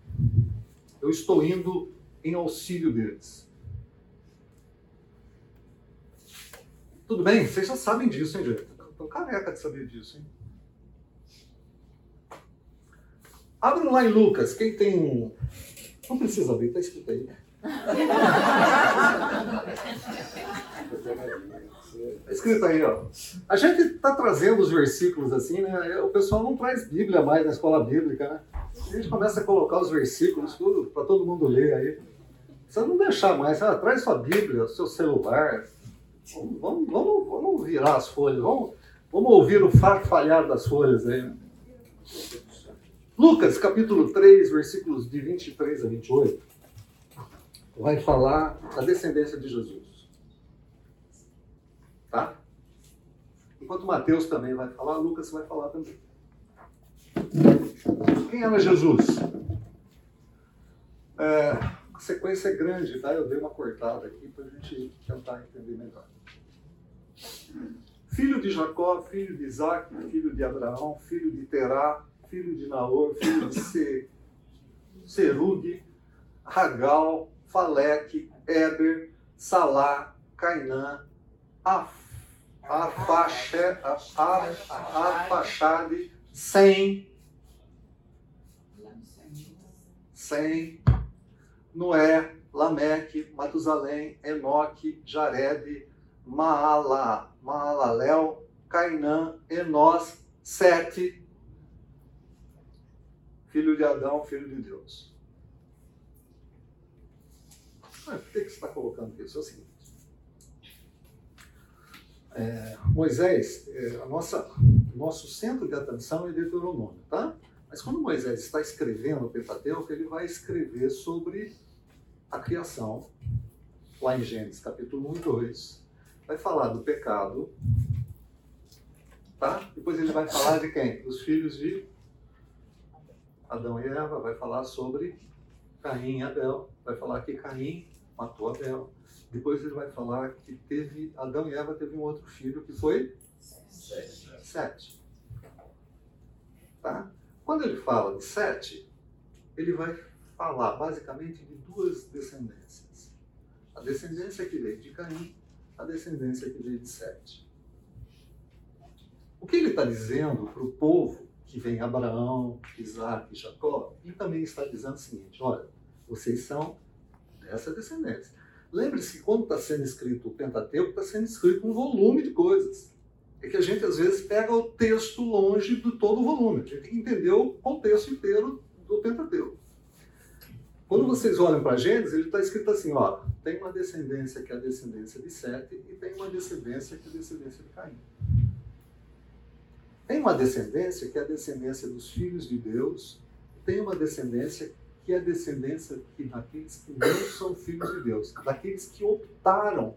Eu estou indo em auxílio deles. Tudo bem? Vocês já sabem disso, hein, gente? Estou careca de saber disso, hein? Abram lá em Lucas, quem tem. Não precisa abrir, está escrito aí. Está escrito aí, ó. A gente está trazendo os versículos assim, né? O pessoal não traz Bíblia mais na escola bíblica, né? A gente começa a colocar os versículos tudo para todo mundo ler aí. Precisa não deixar mais, ah, traz sua Bíblia, seu celular. Vamos, vamos, vamos, virar as folhas, vamos, vamos ouvir o farfalhar das folhas aí. Lucas, capítulo 3, versículos de 23 a 28, vai falar da descendência de Jesus. Tá? Enquanto Mateus também vai falar, Lucas vai falar também. Quem era Jesus? É, a sequência é grande, tá? Eu dei uma cortada aqui para a gente tentar entender melhor. Filho de Jacó, filho de Isaac, filho de Abraão, filho de Terá, filho de Naor, filho de Se, Serug, Ragal, Faleque, Eber, Salá, Cainã, Arfaxade, Sem, Sem, Noé, Lameque, Matusalém, Enoque, Jared, Maala, Maalalel, Cainã, Enós, Sete, filho de Adão, filho de Deus. Ah, por que você está colocando isso? É o seguinte. É, Moisés, é, a nossa, nosso centro de atenção é Deuteronômio, tá? Mas quando Moisés está escrevendo o Pentateuco, ele vai escrever sobre a criação, lá em Gênesis capítulo 1 e 2. Vai falar do pecado, tá? Depois ele vai falar de quem? Dos filhos de Adão e Eva, vai falar sobre Caim e Abel, vai falar que Caim matou Abel. Depois ele vai falar que teve Adão e Eva teve um outro filho que foi Sete. Sete. Tá? Quando ele fala de sete, ele vai falar basicamente de duas descendências. A descendência que veio de Caim, a descendência que veio de Sete. O que ele está dizendo para o povo que vem Abraão, Isaac e Jacó, ele também está dizendo o seguinte: olha, vocês são dessa descendência. Lembre-se que quando está sendo escrito o Pentateuco, está sendo escrito um volume de coisas. É que a gente às vezes pega o texto longe do todo o volume. A gente tem que entender o contexto inteiro do Pentateuco. Quando vocês olham para Gênesis, ele está escrito assim: ó, tem uma descendência que é a descendência de Sete e tem uma descendência que é a descendência de Caim. Tem uma descendência que é a descendência dos filhos de Deus, tem uma descendência que é a descendência que, daqueles que não são filhos de Deus, daqueles que optaram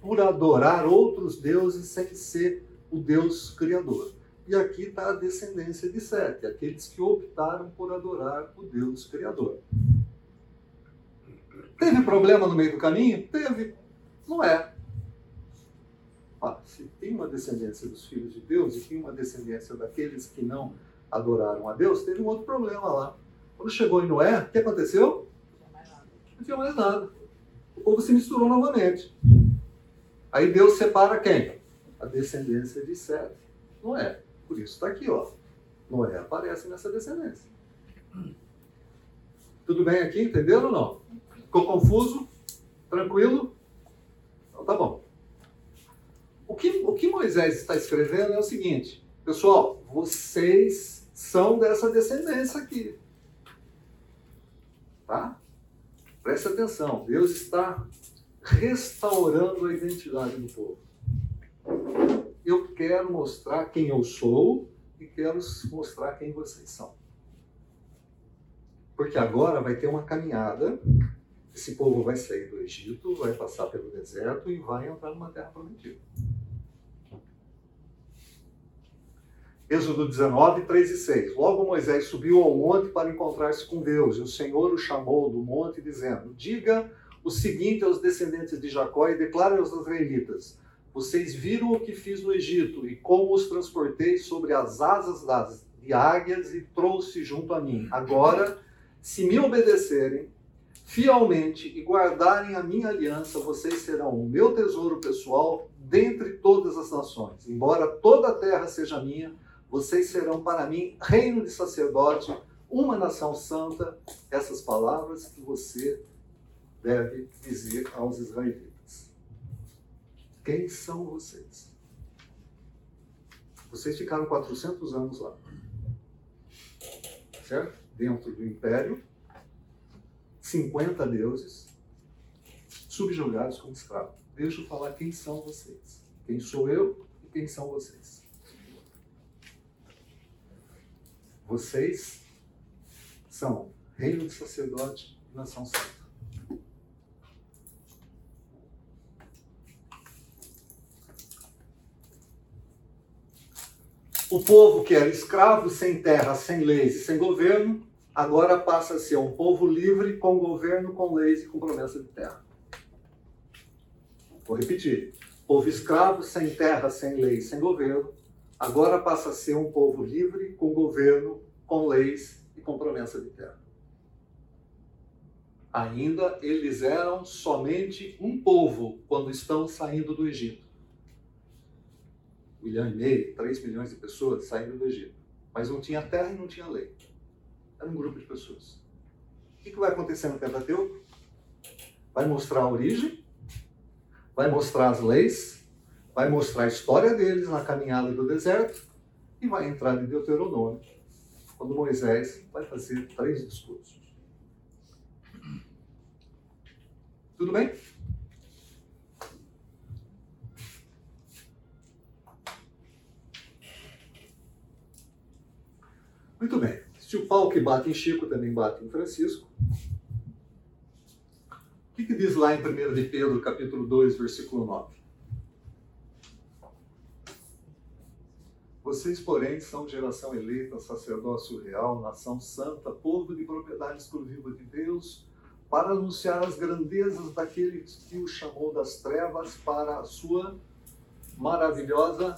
por adorar outros deuses sem ser o Deus Criador. E aqui está a descendência de Sete, aqueles que optaram por adorar o Deus Criador. Teve problema no meio do caminho? Teve. Não é. Se tem uma descendência dos filhos de Deus e tem uma descendência daqueles que não adoraram a Deus, teve um outro problema lá. Quando chegou em Noé, o que aconteceu? Não tinha mais nada. O povo se misturou novamente. Aí Deus separa quem? A descendência de Sete. Noé. Por isso está aqui, ó. Noé aparece nessa descendência. Tudo bem aqui? Entenderam ou não? Ficou confuso? Tranquilo? Então tá bom. O que, o que Moisés está escrevendo é o seguinte: Pessoal, vocês são dessa descendência aqui. Tá? Preste atenção. Deus está restaurando a identidade do povo. Eu quero mostrar quem eu sou e quero mostrar quem vocês são. Porque agora vai ter uma caminhada. Esse povo vai sair do Egito, vai passar pelo deserto e vai entrar numa terra prometida. Êxodo 19, 3 e 6. Logo Moisés subiu ao monte para encontrar-se com Deus, e o Senhor o chamou do monte, dizendo: Diga o seguinte aos descendentes de Jacó e declare aos israelitas: Vocês viram o que fiz no Egito e como os transportei sobre as asas das, de águias e trouxe junto a mim. Agora, se me obedecerem fielmente e guardarem a minha aliança, vocês serão o meu tesouro pessoal dentre todas as nações. Embora toda a terra seja minha, vocês serão para mim reino de sacerdote, uma nação santa. Essas palavras que você deve dizer aos israelitas. Quem são vocês? Vocês ficaram 400 anos lá. Certo? Dentro do império, 50 deuses, subjugados como escravos. Deixa eu falar quem são vocês. Quem sou eu e quem são vocês. Vocês são reino de sacerdote e nação santa. O povo que era escravo, sem terra, sem leis e sem governo, agora passa a ser um povo livre, com governo, com leis e com promessa de terra. Vou repetir. Povo escravo, sem terra, sem leis, sem governo, agora passa a ser um povo livre, com governo, com leis e com promessa de terra. Ainda eles eram somente um povo quando estão saindo do Egito um milhão e meio, três milhões de pessoas saindo do Egito. Mas não tinha terra e não tinha lei. Era um grupo de pessoas. O que, vai acontecer no Pentateuco? Vai mostrar a origem, vai mostrar as leis, vai mostrar a história deles na caminhada do deserto e vai entrar em Deuteronômio, quando Moisés vai fazer três discursos. Tudo bem? Muito bem. Se o pau que bate em Chico também bate em Francisco. O que, que diz lá em 1 de Pedro, capítulo 2, versículo 9? Vocês, porém, são geração eleita, sacerdócio real, nação santa, povo de propriedade exclusiva de Deus, para anunciar as grandezas daquele que o chamou das trevas para a sua maravilhosa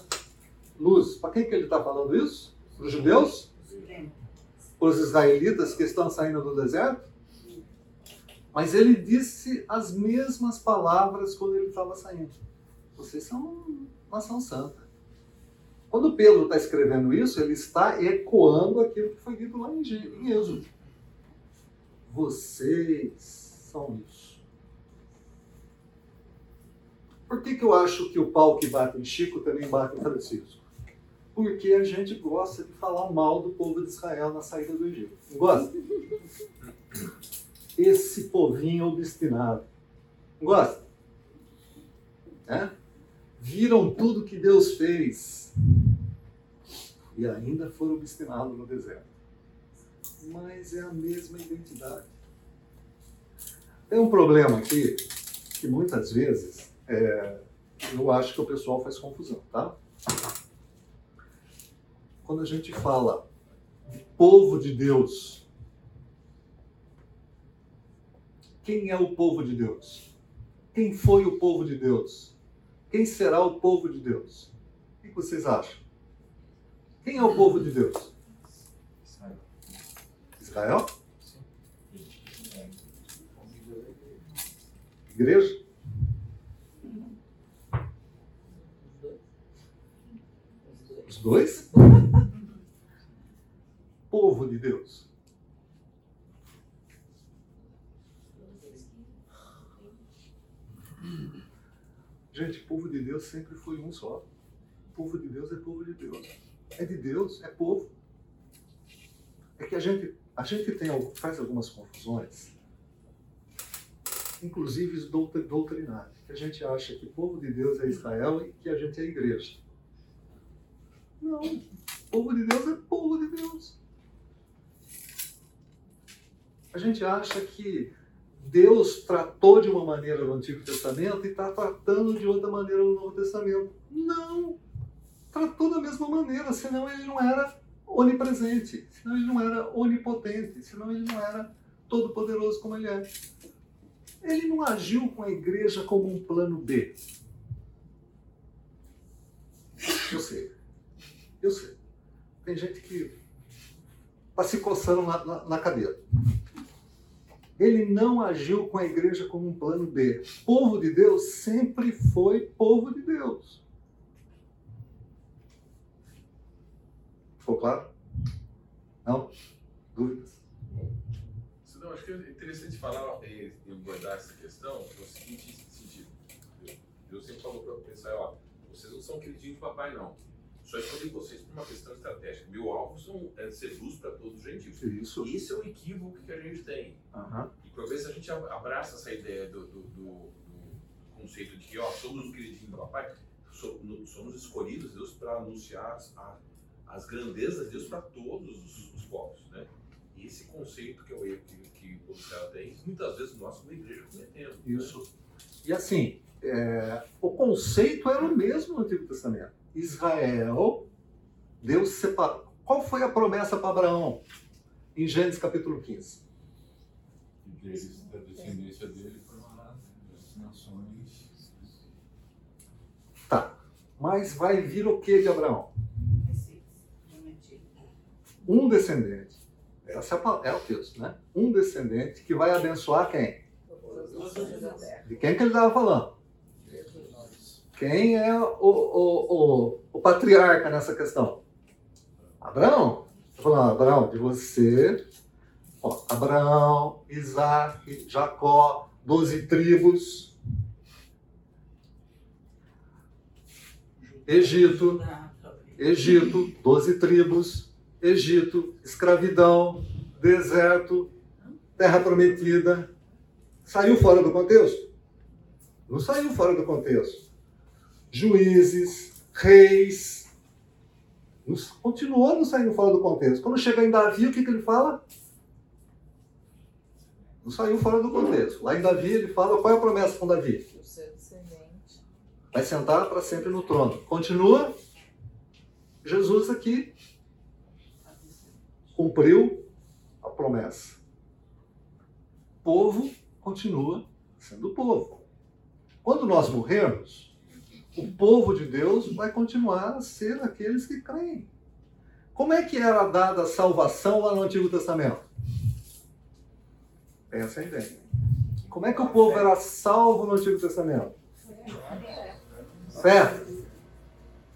luz. Para quem que ele está falando isso? Para os judeus? os israelitas que estão saindo do deserto? Mas ele disse as mesmas palavras quando ele estava saindo. Vocês são nação santa. Quando Pedro está escrevendo isso, ele está ecoando aquilo que foi dito lá em Êxodo. Vocês são isso. Por que, que eu acho que o pau que bate em Chico também bate em Francisco? porque a gente gosta de falar mal do povo de Israel na saída do Egito. Gosta? Esse povinho obstinado. Gosta? É? Viram tudo que Deus fez e ainda foram obstinados no deserto. Mas é a mesma identidade. Tem um problema aqui que muitas vezes é, eu acho que o pessoal faz confusão, tá? quando a gente fala de povo de Deus, quem é o povo de Deus? Quem foi o povo de Deus? Quem será o povo de Deus? O que vocês acham? Quem é o povo de Deus? Israel. Israel? Igreja? Os dois? povo de Deus. Gente, povo de Deus sempre foi um só. O povo de Deus é povo de Deus. é de Deus, é povo. É que a gente, a gente tem, faz algumas confusões, inclusive doutrinárias, que a gente acha que o povo de Deus é Israel e que a gente é a igreja. Não, o povo de Deus é povo de Deus. A gente acha que Deus tratou de uma maneira no Antigo Testamento e está tratando de outra maneira no Novo Testamento. Não! Tratou da mesma maneira, senão ele não era onipresente, senão ele não era onipotente, senão ele não era todo-poderoso como ele é. Ele não agiu com a igreja como um plano B. Eu sei. Eu sei. Tem gente que está se coçando na, na, na cadeira. Ele não agiu com a igreja como um plano B. Povo de Deus sempre foi povo de Deus. Ficou claro? Não? Dúvidas? Não, acho que é interessante falar e abordar essa questão no seguinte sentido. Deus sempre falou para pensar, ó, vocês não são queridinhos de papai, não. Só escolhi vocês por uma questão estratégica. Meu alvo são, é ser luz para todos os gentios. Isso. Isso é o equívoco que a gente tem. Uhum. E vezes a gente abraça essa ideia do, do, do, do conceito de que ó, somos o queridinho do papai, somos escolhidos Deus para anunciar as, as grandezas de Deus para todos os, os, povos. Né? E esse conceito que é o erro que, que o céu tem, muitas vezes nós, como igreja, cometemos. Né? Isso. Né? E assim, é, o conceito era o mesmo no Antigo Testamento. Israel, Deus separou. Qual foi a promessa para Abraão? Em Gênesis capítulo 15. Deles, da descendência dele foram as nações. Tá. Mas vai vir o que de Abraão? Um descendente. Essa é, é o texto, né? Um descendente que vai abençoar quem? De quem que ele estava falando? Quem é o, o, o, o patriarca nessa questão? Abraão. Estou falando, Abraão, de você. Ó, Abraão, Isaac, Jacó, doze tribos. Egito, Egito, doze tribos, Egito, escravidão, deserto, terra prometida. Saiu fora do contexto? Não saiu fora do contexto juízes, reis. Continuou não saindo fora do contexto. Quando chega em Davi, o que, que ele fala? Não saiu fora do contexto. Lá em Davi, ele fala qual é a promessa com Davi? O seu descendente. Vai sentar para sempre no trono. Continua. Jesus aqui cumpriu a promessa. O povo continua sendo povo. Quando nós morrermos, o povo de Deus vai continuar a ser aqueles que creem. Como é que era dada a salvação lá no Antigo Testamento? Essa é a ideia. Como é que o povo era salvo no Antigo Testamento? Fé.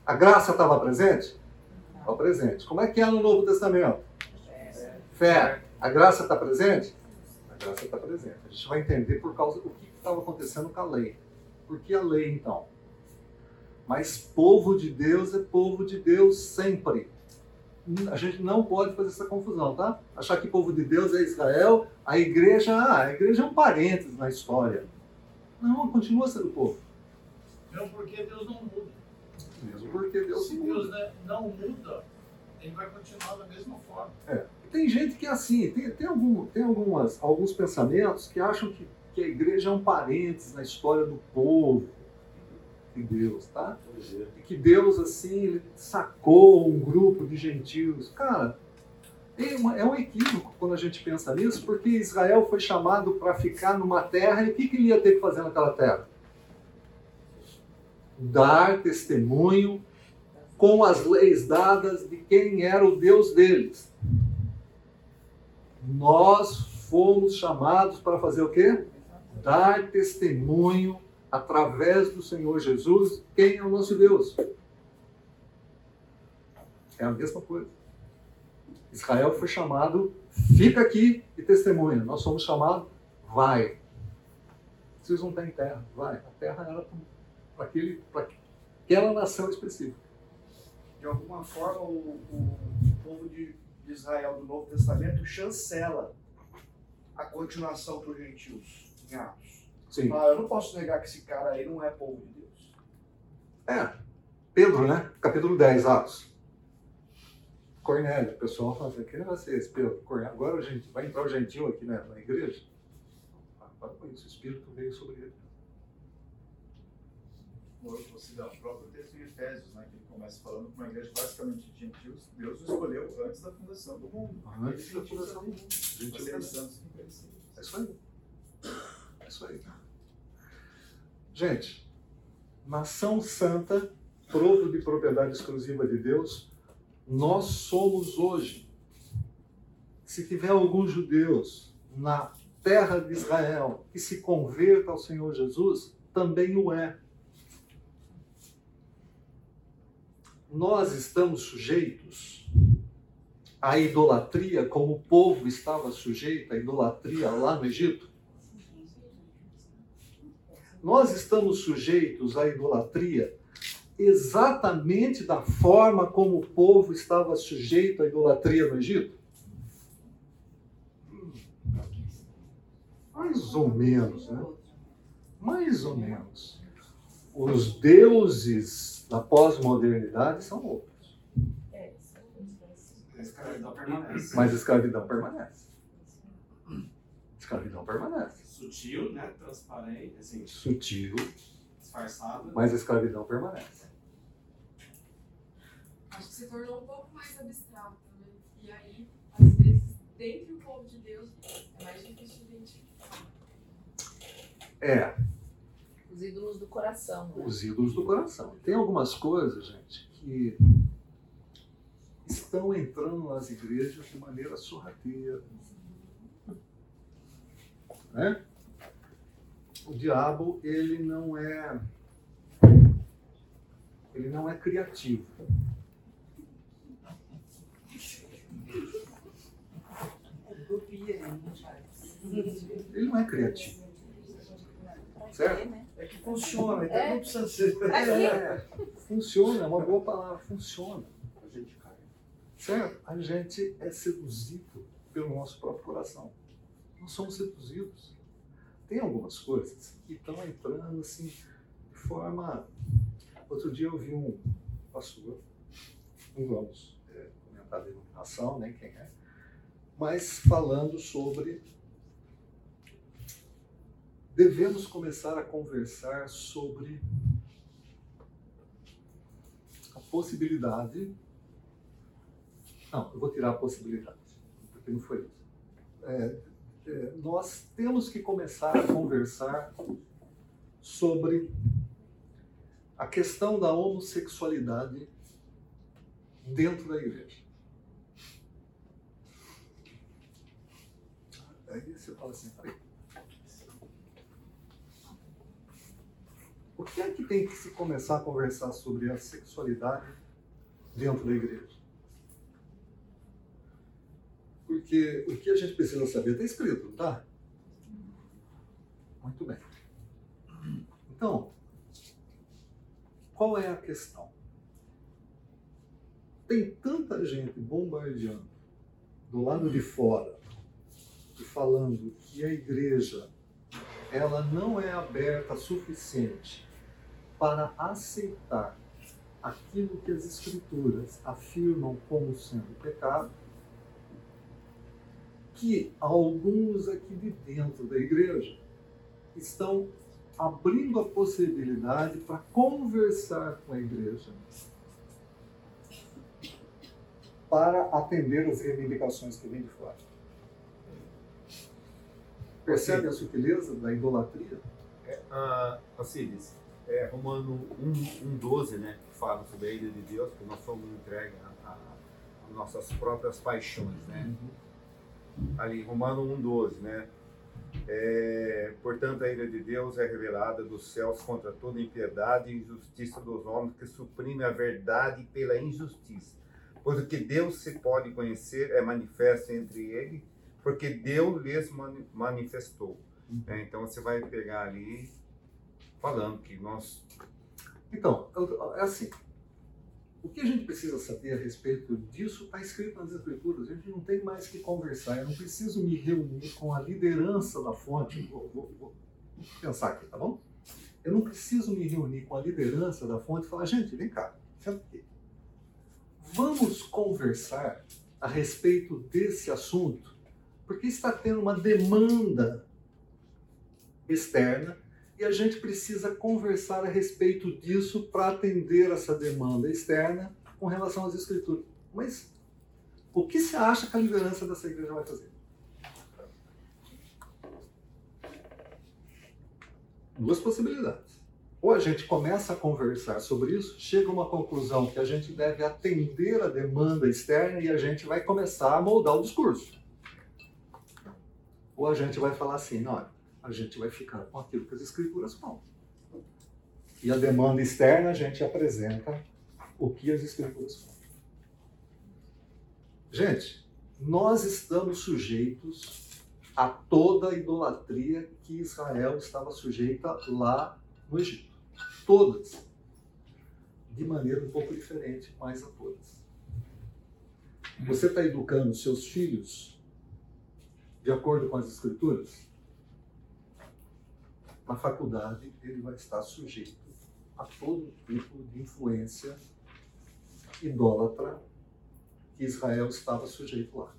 A graça estava presente? Estava presente. Como é que é no Novo Testamento? Fé. A graça está presente? A graça está presente. A gente vai entender por causa do que estava acontecendo com a lei. Por que a lei, então? Mas povo de Deus é povo de Deus sempre. A gente não pode fazer essa confusão, tá? Achar que povo de Deus é Israel, a igreja, ah, a igreja é um parênteses na história. Não, continua sendo povo. Mesmo porque Deus não muda. Mesmo porque Deus Se Deus né, não muda, ele vai continuar da mesma forma. É. Tem gente que é assim, tem, tem, algum, tem algumas, alguns pensamentos que acham que, que a igreja é um parênteses na história do povo de Deus, tá? E que Deus, assim, sacou um grupo de gentios. Cara, é, é um equívoco quando a gente pensa nisso, porque Israel foi chamado para ficar numa terra e o que, que ele ia ter que fazer naquela terra? Dar testemunho com as leis dadas de quem era o Deus deles. Nós fomos chamados para fazer o quê? Dar testemunho através do Senhor Jesus, quem é o nosso Deus? É a mesma coisa. Israel foi chamado, fica aqui e testemunha. Nós somos chamados, vai. Vocês não têm terra, vai. A terra era para aquela nação específica. de alguma forma, o, o povo de de Israel do Novo Testamento chancela a continuação para os gentios em Atos. Sim. Ah, eu não posso negar que esse cara aí não é povo de Deus. É. Pedro, né? Capítulo 10, Atos. Cornélio, o pessoal fala assim, que negócio é esse, Pedro? Cornélio, agora a gente vai entrar o gentil aqui né, na igreja? Ah, para com isso, o Espírito veio sobre ele. Você dá o próprio texto em Efésios, né, que ele começa falando que uma igreja basicamente de gentios, Deus o escolheu antes da fundação do mundo. Antes da fundação do mundo. Gentil conheciam. É isso aí. É isso aí. Gente, nação santa, povo de propriedade exclusiva de Deus, nós somos hoje. Se tiver alguns judeus na terra de Israel que se converta ao Senhor Jesus, também o é. Nós estamos sujeitos à idolatria como o povo estava sujeito à idolatria lá no Egito? Nós estamos sujeitos à idolatria exatamente da forma como o povo estava sujeito à idolatria no Egito? Mais ou menos, né? Mais ou menos. Os deuses da pós-modernidade são outros, são outros. A escravidão permanece. mas a escravidão permanece. Escravidão permanece. Sutil, né? Transparente, assim, Sutil, disfarçado. mas a escravidão permanece. Acho que se tornou um pouco mais abstrato, né? E aí, às vezes, dentro do povo de Deus, é mais difícil de identificar. É, Os ídolos do coração, né? os ídolos do coração. Tem algumas coisas, gente, que estão entrando nas igrejas de maneira sorrateira. Né? O diabo, ele não é ele não é criativo. Ele não é criativo. Certo? É que funciona, então É. não precisa ser. É, funciona, é uma boa palavra, funciona. A gente cai. Certo? A gente é seduzido pelo nosso próprio coração. Nós somos seduzidos. Tem algumas coisas que estão entrando assim de forma. Outro dia eu vi um pastor, não vamos é, comentar a denominação, nem quem é, mas falando sobre devemos começar a conversar sobre a possibilidade. Não, eu vou tirar a possibilidade, porque não foi isso. É, é, nós temos que começar a conversar sobre a questão da homossexualidade dentro da igreja. Aí você fala assim, peraí. Por que é que tem que se começar a conversar sobre a sexualidade dentro da igreja? Porque o que a gente precisa saber está escrito, não tá? Muito bem. Então, qual é a questão? Tem tanta gente bombardeando do lado de fora e falando que a igreja ela não é aberta suficiente para aceitar aquilo que as escrituras afirmam como sendo pecado, que alguns aqui de dentro da igreja estão abrindo a possibilidade para conversar com a igreja para atender as reivindicações que vêm de fora. Percebe a sutileza da idolatria? É, ah, é, Romano 1, 1, 12, né, que fala sobre a ira de Deus, que nós somos entregues a nossas próprias paixões, né? Ali, Romano 1, 12, né? É, portanto, a ira de Deus é revelada dos céus contra toda impiedade e injustiça dos homens que suprime a verdade pela injustiça. Pois o que Deus se pode conhecer é manifesto entre ele, porque Deus lhes mani- manifestou. É, então você vai pegar ali falando que nós Então, é assim. O que a gente precisa saber a respeito disso está escrito nas Escrituras. A gente não tem mais que conversar. Eu não preciso me reunir com a liderança da fonte. Vou, vou, vou pensar aqui, tá bom? Eu não preciso me reunir com a liderança da fonte e falar, gente, vem cá. Vamos conversar a respeito desse assunto, porque está tendo uma demanda externa e a gente precisa conversar a respeito disso para atender essa demanda externa com relação às escrituras. Mas o que você acha que a liderança dessa igreja vai fazer? Duas possibilidades. Ou a gente começa a conversar sobre isso, chega a uma conclusão que a gente deve atender a demanda externa e a gente vai começar a moldar o discurso. Ou a gente vai falar assim, olha, a gente vai ficar com aquilo que as escrituras falam. E a demanda externa a gente apresenta o que as escrituras falam. Gente, nós estamos sujeitos a toda a idolatria que Israel estava sujeita lá no Egito. Todas. De maneira um pouco diferente, mas a todas. Você está educando seus filhos de acordo com as escrituras? Na faculdade ele vai estar sujeito a todo tipo de influência idólatra que Israel estava sujeito lá.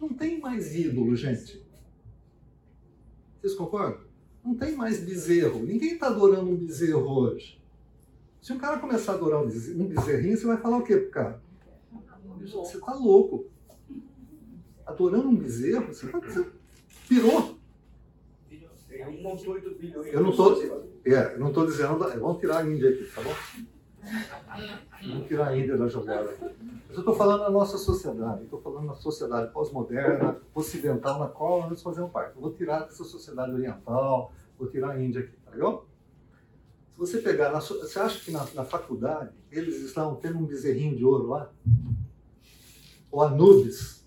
Não tem mais ídolo, gente. Vocês concordam? Não tem mais bezerro. Ninguém está adorando um bezerro hoje. Se um cara começar a adorar um bezerrinho, você vai falar o quê pro cara? Você está louco. Adorando um bezerro, você, tá, você pirou. Eu não estou é, não dizendo. Vamos tirar a Índia aqui, tá bom? Vamos tirar a Índia da jogada. Mas eu estou falando da nossa sociedade. Estou falando da sociedade pós-moderna, ocidental, na qual nós fazemos parte. Eu vou tirar essa sociedade oriental, vou tirar a Índia aqui, tá legal? Se você pegar, na, você acha que na, na faculdade eles estão tendo um bezerrinho de ouro lá? Ou Anubis?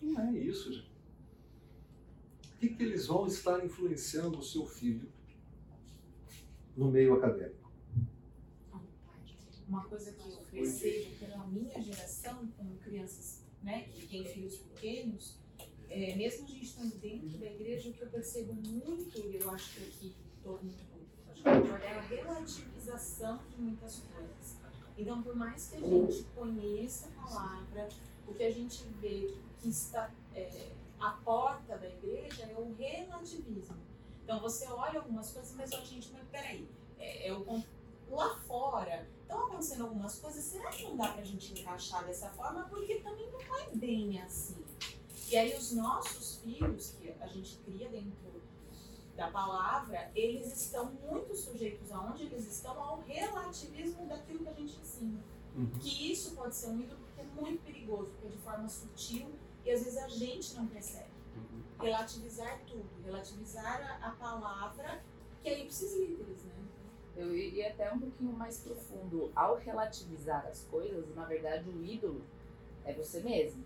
Não é isso, gente que, que eles vão estar influenciando o seu filho no meio acadêmico? Uma coisa que eu percebo pela minha geração, como crianças né, que têm filhos pequenos, é, mesmo a gente estando dentro da igreja, o que eu percebo muito, e eu acho que aqui todo mundo é a relativização de muitas coisas. Então, por mais que a gente conheça a palavra, o que a gente vê que está é, a porta da igreja é o relativismo. Então você olha algumas coisas, mas a gente, mas peraí, é, é o, lá fora estão acontecendo algumas coisas, será que não dá para a gente encaixar dessa forma? Porque também não é bem assim. E aí os nossos filhos, que a gente cria dentro da palavra, eles estão muito sujeitos aonde eles estão ao relativismo daquilo que a gente ensina. Uhum. Que isso pode ser um ídolo porque é muito perigoso, porque de forma sutil e às vezes a gente não percebe. Uhum. Relativizar tudo, relativizar a, a palavra, que é ipsis literis, né? Eu iria até um pouquinho mais profundo. Ao relativizar as coisas, na verdade, o ídolo é você mesmo.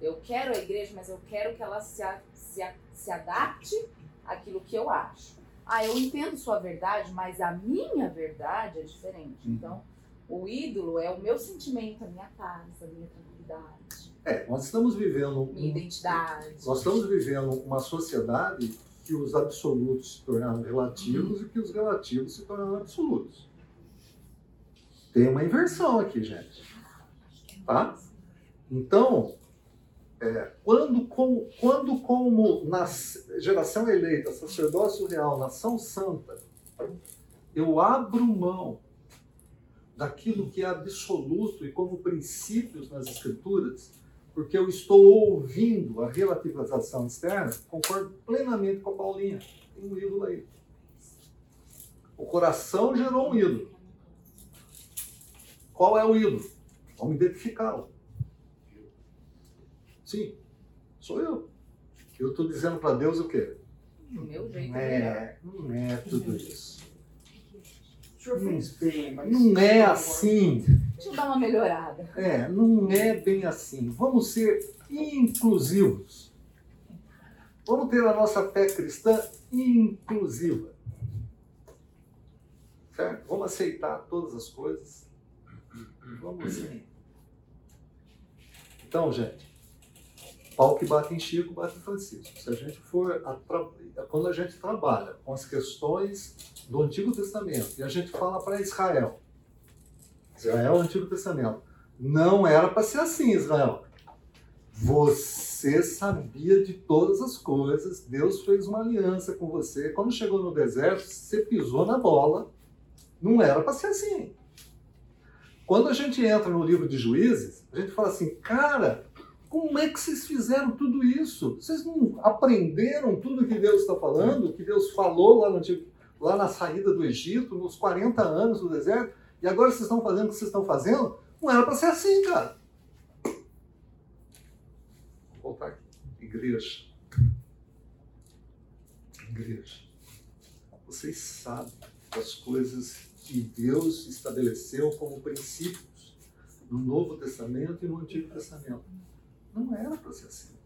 Eu quero a igreja, mas eu quero que ela se, a, se, a, se adapte àquilo que eu acho. Ah, eu entendo sua verdade, mas a minha verdade é diferente. Uhum. Então, o ídolo é o meu sentimento, a minha paz, a minha tranquilidade. É, nós estamos vivendo. Identidade. Nós estamos vivendo uma sociedade que os absolutos se tornaram relativos e que os relativos se tornaram absolutos. Tem uma inversão aqui, gente. Tá? Então, é, quando, com, quando como nas, geração eleita, sacerdócio real, nação santa, eu abro mão daquilo que é absoluto e como princípios nas escrituras, porque eu estou ouvindo a relativização externa, concordo plenamente com a Paulinha. Tem um ídolo aí. O coração gerou um ídolo. Qual é o ídolo? Vamos identificá-lo. Sim, sou eu. Eu estou dizendo para Deus o quê? O meu jeito não é, não é tudo isso. O senhor fez bem, mas. Não é assim. Deixa eu dar uma melhorada. É, não é bem assim. Vamos ser inclusivos. Vamos ter a nossa fé cristã inclusiva. Certo? Vamos aceitar todas as coisas. Vamos assim. Então, gente, pau que bate em Chico, bate em Francisco. Se a gente for. A tra... Quando a gente trabalha com as questões do Antigo Testamento e a gente fala para Israel, Israel é Antigo Testamento, não era para ser assim, Israel. Você sabia de todas as coisas, Deus fez uma aliança com você. Quando chegou no deserto, você pisou na bola. Não era para ser assim. Quando a gente entra no livro de Juízes, a gente fala assim, cara, como é que vocês fizeram tudo isso? Vocês não aprenderam tudo que Deus está falando, que Deus falou lá, no, lá na saída do Egito, nos 40 anos do deserto, e agora vocês estão fazendo o que vocês estão fazendo? Não era para ser assim, cara. Vou voltar aqui. Igreja. Igreja. Vocês sabem das coisas que Deus estabeleceu como princípios no Novo Testamento e no Antigo Testamento. Não era para ser assim.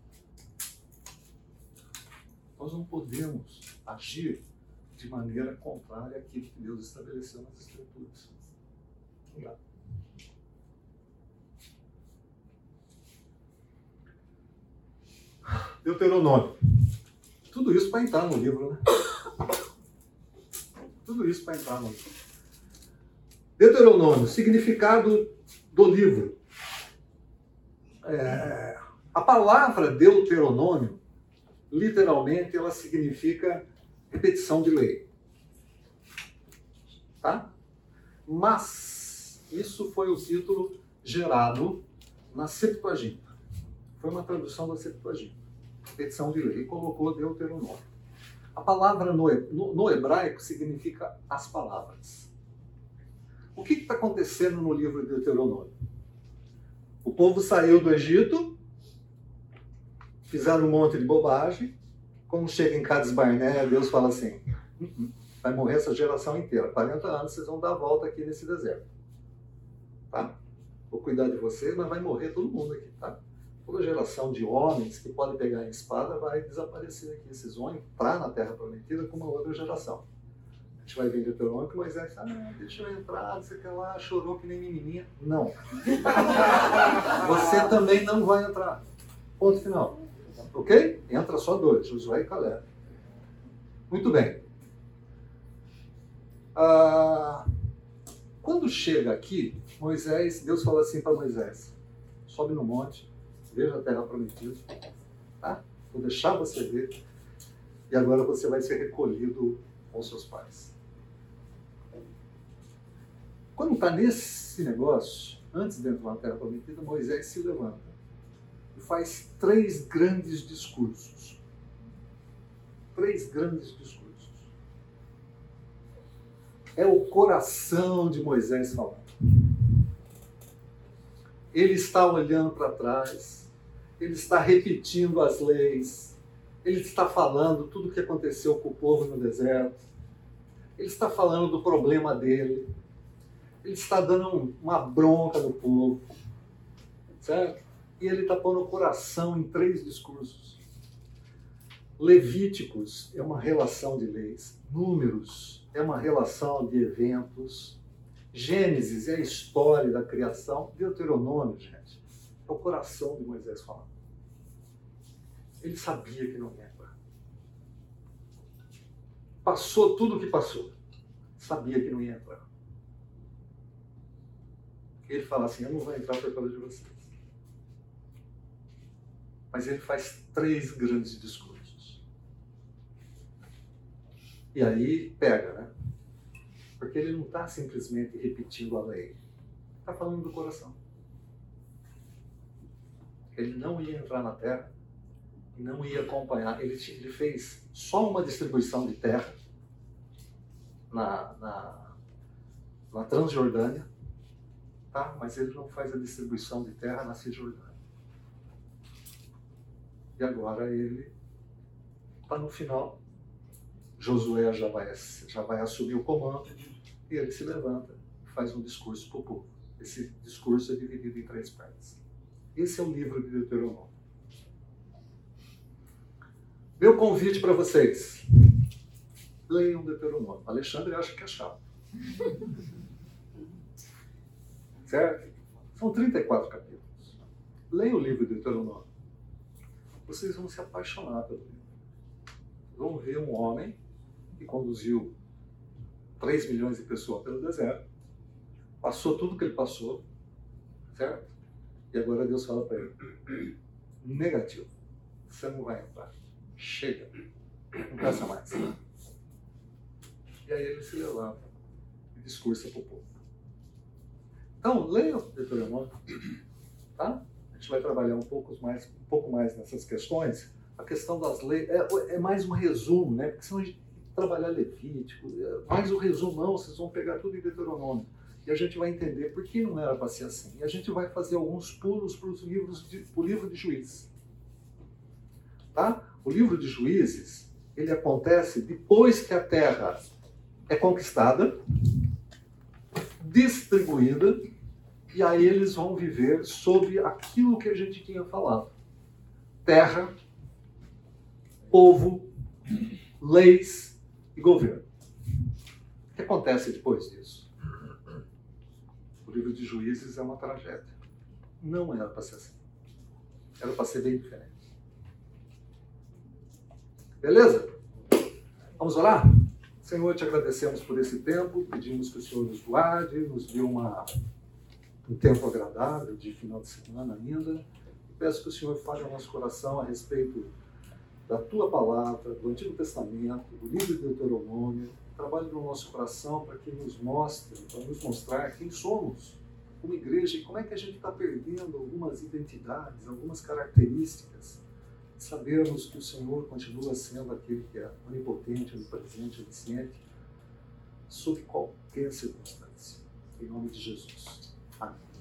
Nós não podemos agir de maneira contrária àquilo que Deus estabeleceu nas Escrituras. Deuteronômio. Tudo isso para entrar no livro, né? Tudo isso para entrar no livro. Deuteronômio, significado do livro. É, a palavra Deuteronômio, literalmente, ela significa repetição de lei. Tá? Mas isso foi o título gerado na Septuaginta. Foi uma tradução da Septuaginta. Repetição de lei. E colocou Deuteronômio. A palavra no, no, no hebraico significa as palavras. O que está acontecendo no livro de Deuteronômio? O povo saiu do Egito, fizeram um monte de bobagem. Quando chega em Cades Barnea, Deus fala assim: uh-uh, vai morrer essa geração inteira. 40 anos vocês vão dar a volta aqui nesse deserto. Tá? Vou cuidar de vocês, mas vai morrer todo mundo aqui, tá? Toda geração de homens que pode pegar a espada vai desaparecer aqui. Vocês vão entrar na Terra Prometida com uma outra geração. A gente vai ver em Deuteronômio que Moisés, ah, deixa eu entrar, você quer lá, chorou que nem menininha. Não. Você também não vai entrar. Ponto final. Ok? Entra só dois, Josué e Caleb. Muito bem. Ah, quando chega aqui, Moisés, Deus fala assim para Moisés: sobe no monte, veja a terra prometida, tá? Vou deixar você ver, e agora você vai ser recolhido com seus pais. Quando está nesse negócio, antes de entrar na terra prometida, Moisés se levanta e faz três grandes discursos. Três grandes discursos. É o coração de Moisés falando. Ele está olhando para trás, ele está repetindo as leis, ele está falando tudo o que aconteceu com o povo no deserto, ele está falando do problema dele, ele está dando uma bronca no povo, certo? E ele está pondo o coração em três discursos. Levíticos é uma relação de leis, Números é uma relação de eventos, Gênesis é a história da criação, Deuteronômio, gente, é o coração de Moisés falando. Ele sabia que não ia entrar. Passou tudo o que passou. Sabia que não ia entrar. Ele fala assim: Eu não vou entrar por causa de vocês. Mas ele faz três grandes discursos. E aí pega, né? Porque ele não está simplesmente repetindo a lei. Está falando do coração. Ele não ia entrar na terra e não ia acompanhar. Ele, ele fez só uma distribuição de terra na, na, na Transjordânia, tá? mas ele não faz a distribuição de terra na Cisjordânia. E agora ele está no final. Josué já vai, já vai assumir o comando e ele se levanta e faz um discurso para o povo. Esse discurso é dividido em três partes. Esse é o livro de Deuteronômio. Meu convite para vocês: leiam Deuteronômio. Alexandre acha que é chato. Certo? São 34 capítulos. Leia o livro de Deuteronômio. Vocês vão se apaixonar pelo livro. Vão ver um homem que conduziu 3 milhões de pessoas pelo deserto, passou tudo que ele passou, certo? E agora Deus fala para ele: negativo, você não vai entrar. Chega, não peça mais. E aí ele se levanta e discursa para o povo. Então, leia o Deuteronômio, tá? A gente vai trabalhar um pouco mais, um pouco mais nessas questões. A questão das leis é, é mais um resumo, né? Porque senão a gente trabalhar Levítico, é mais o um resumão, vocês vão pegar tudo em Deuteronômio. E a gente vai entender por que não era para ser assim. E a gente vai fazer alguns pulos para o livro de Juízes. Tá? O livro de Juízes, ele acontece depois que a terra é conquistada, distribuída, e aí eles vão viver sob aquilo que a gente tinha falado: terra, povo, leis e governo. O que acontece depois disso? O livro de Juízes é uma tragédia. Não era para ser assim. Era para ser bem diferente. Beleza? Vamos orar? Senhor, te agradecemos por esse tempo, pedimos que o Senhor nos guarde, nos dê uma, um tempo agradável de final de semana ainda. Peço que o Senhor fale ao nosso coração a respeito da tua palavra, do Antigo Testamento, do livro de Deuteronômio. Trabalhe no nosso coração para que nos mostre, para nos mostrar quem somos como igreja e como é que a gente está perdendo algumas identidades, algumas características sabermos que o Senhor continua sendo aquele que é onipotente, onipresente, onisciente, sob qualquer circunstância. Em nome de Jesus. Amém.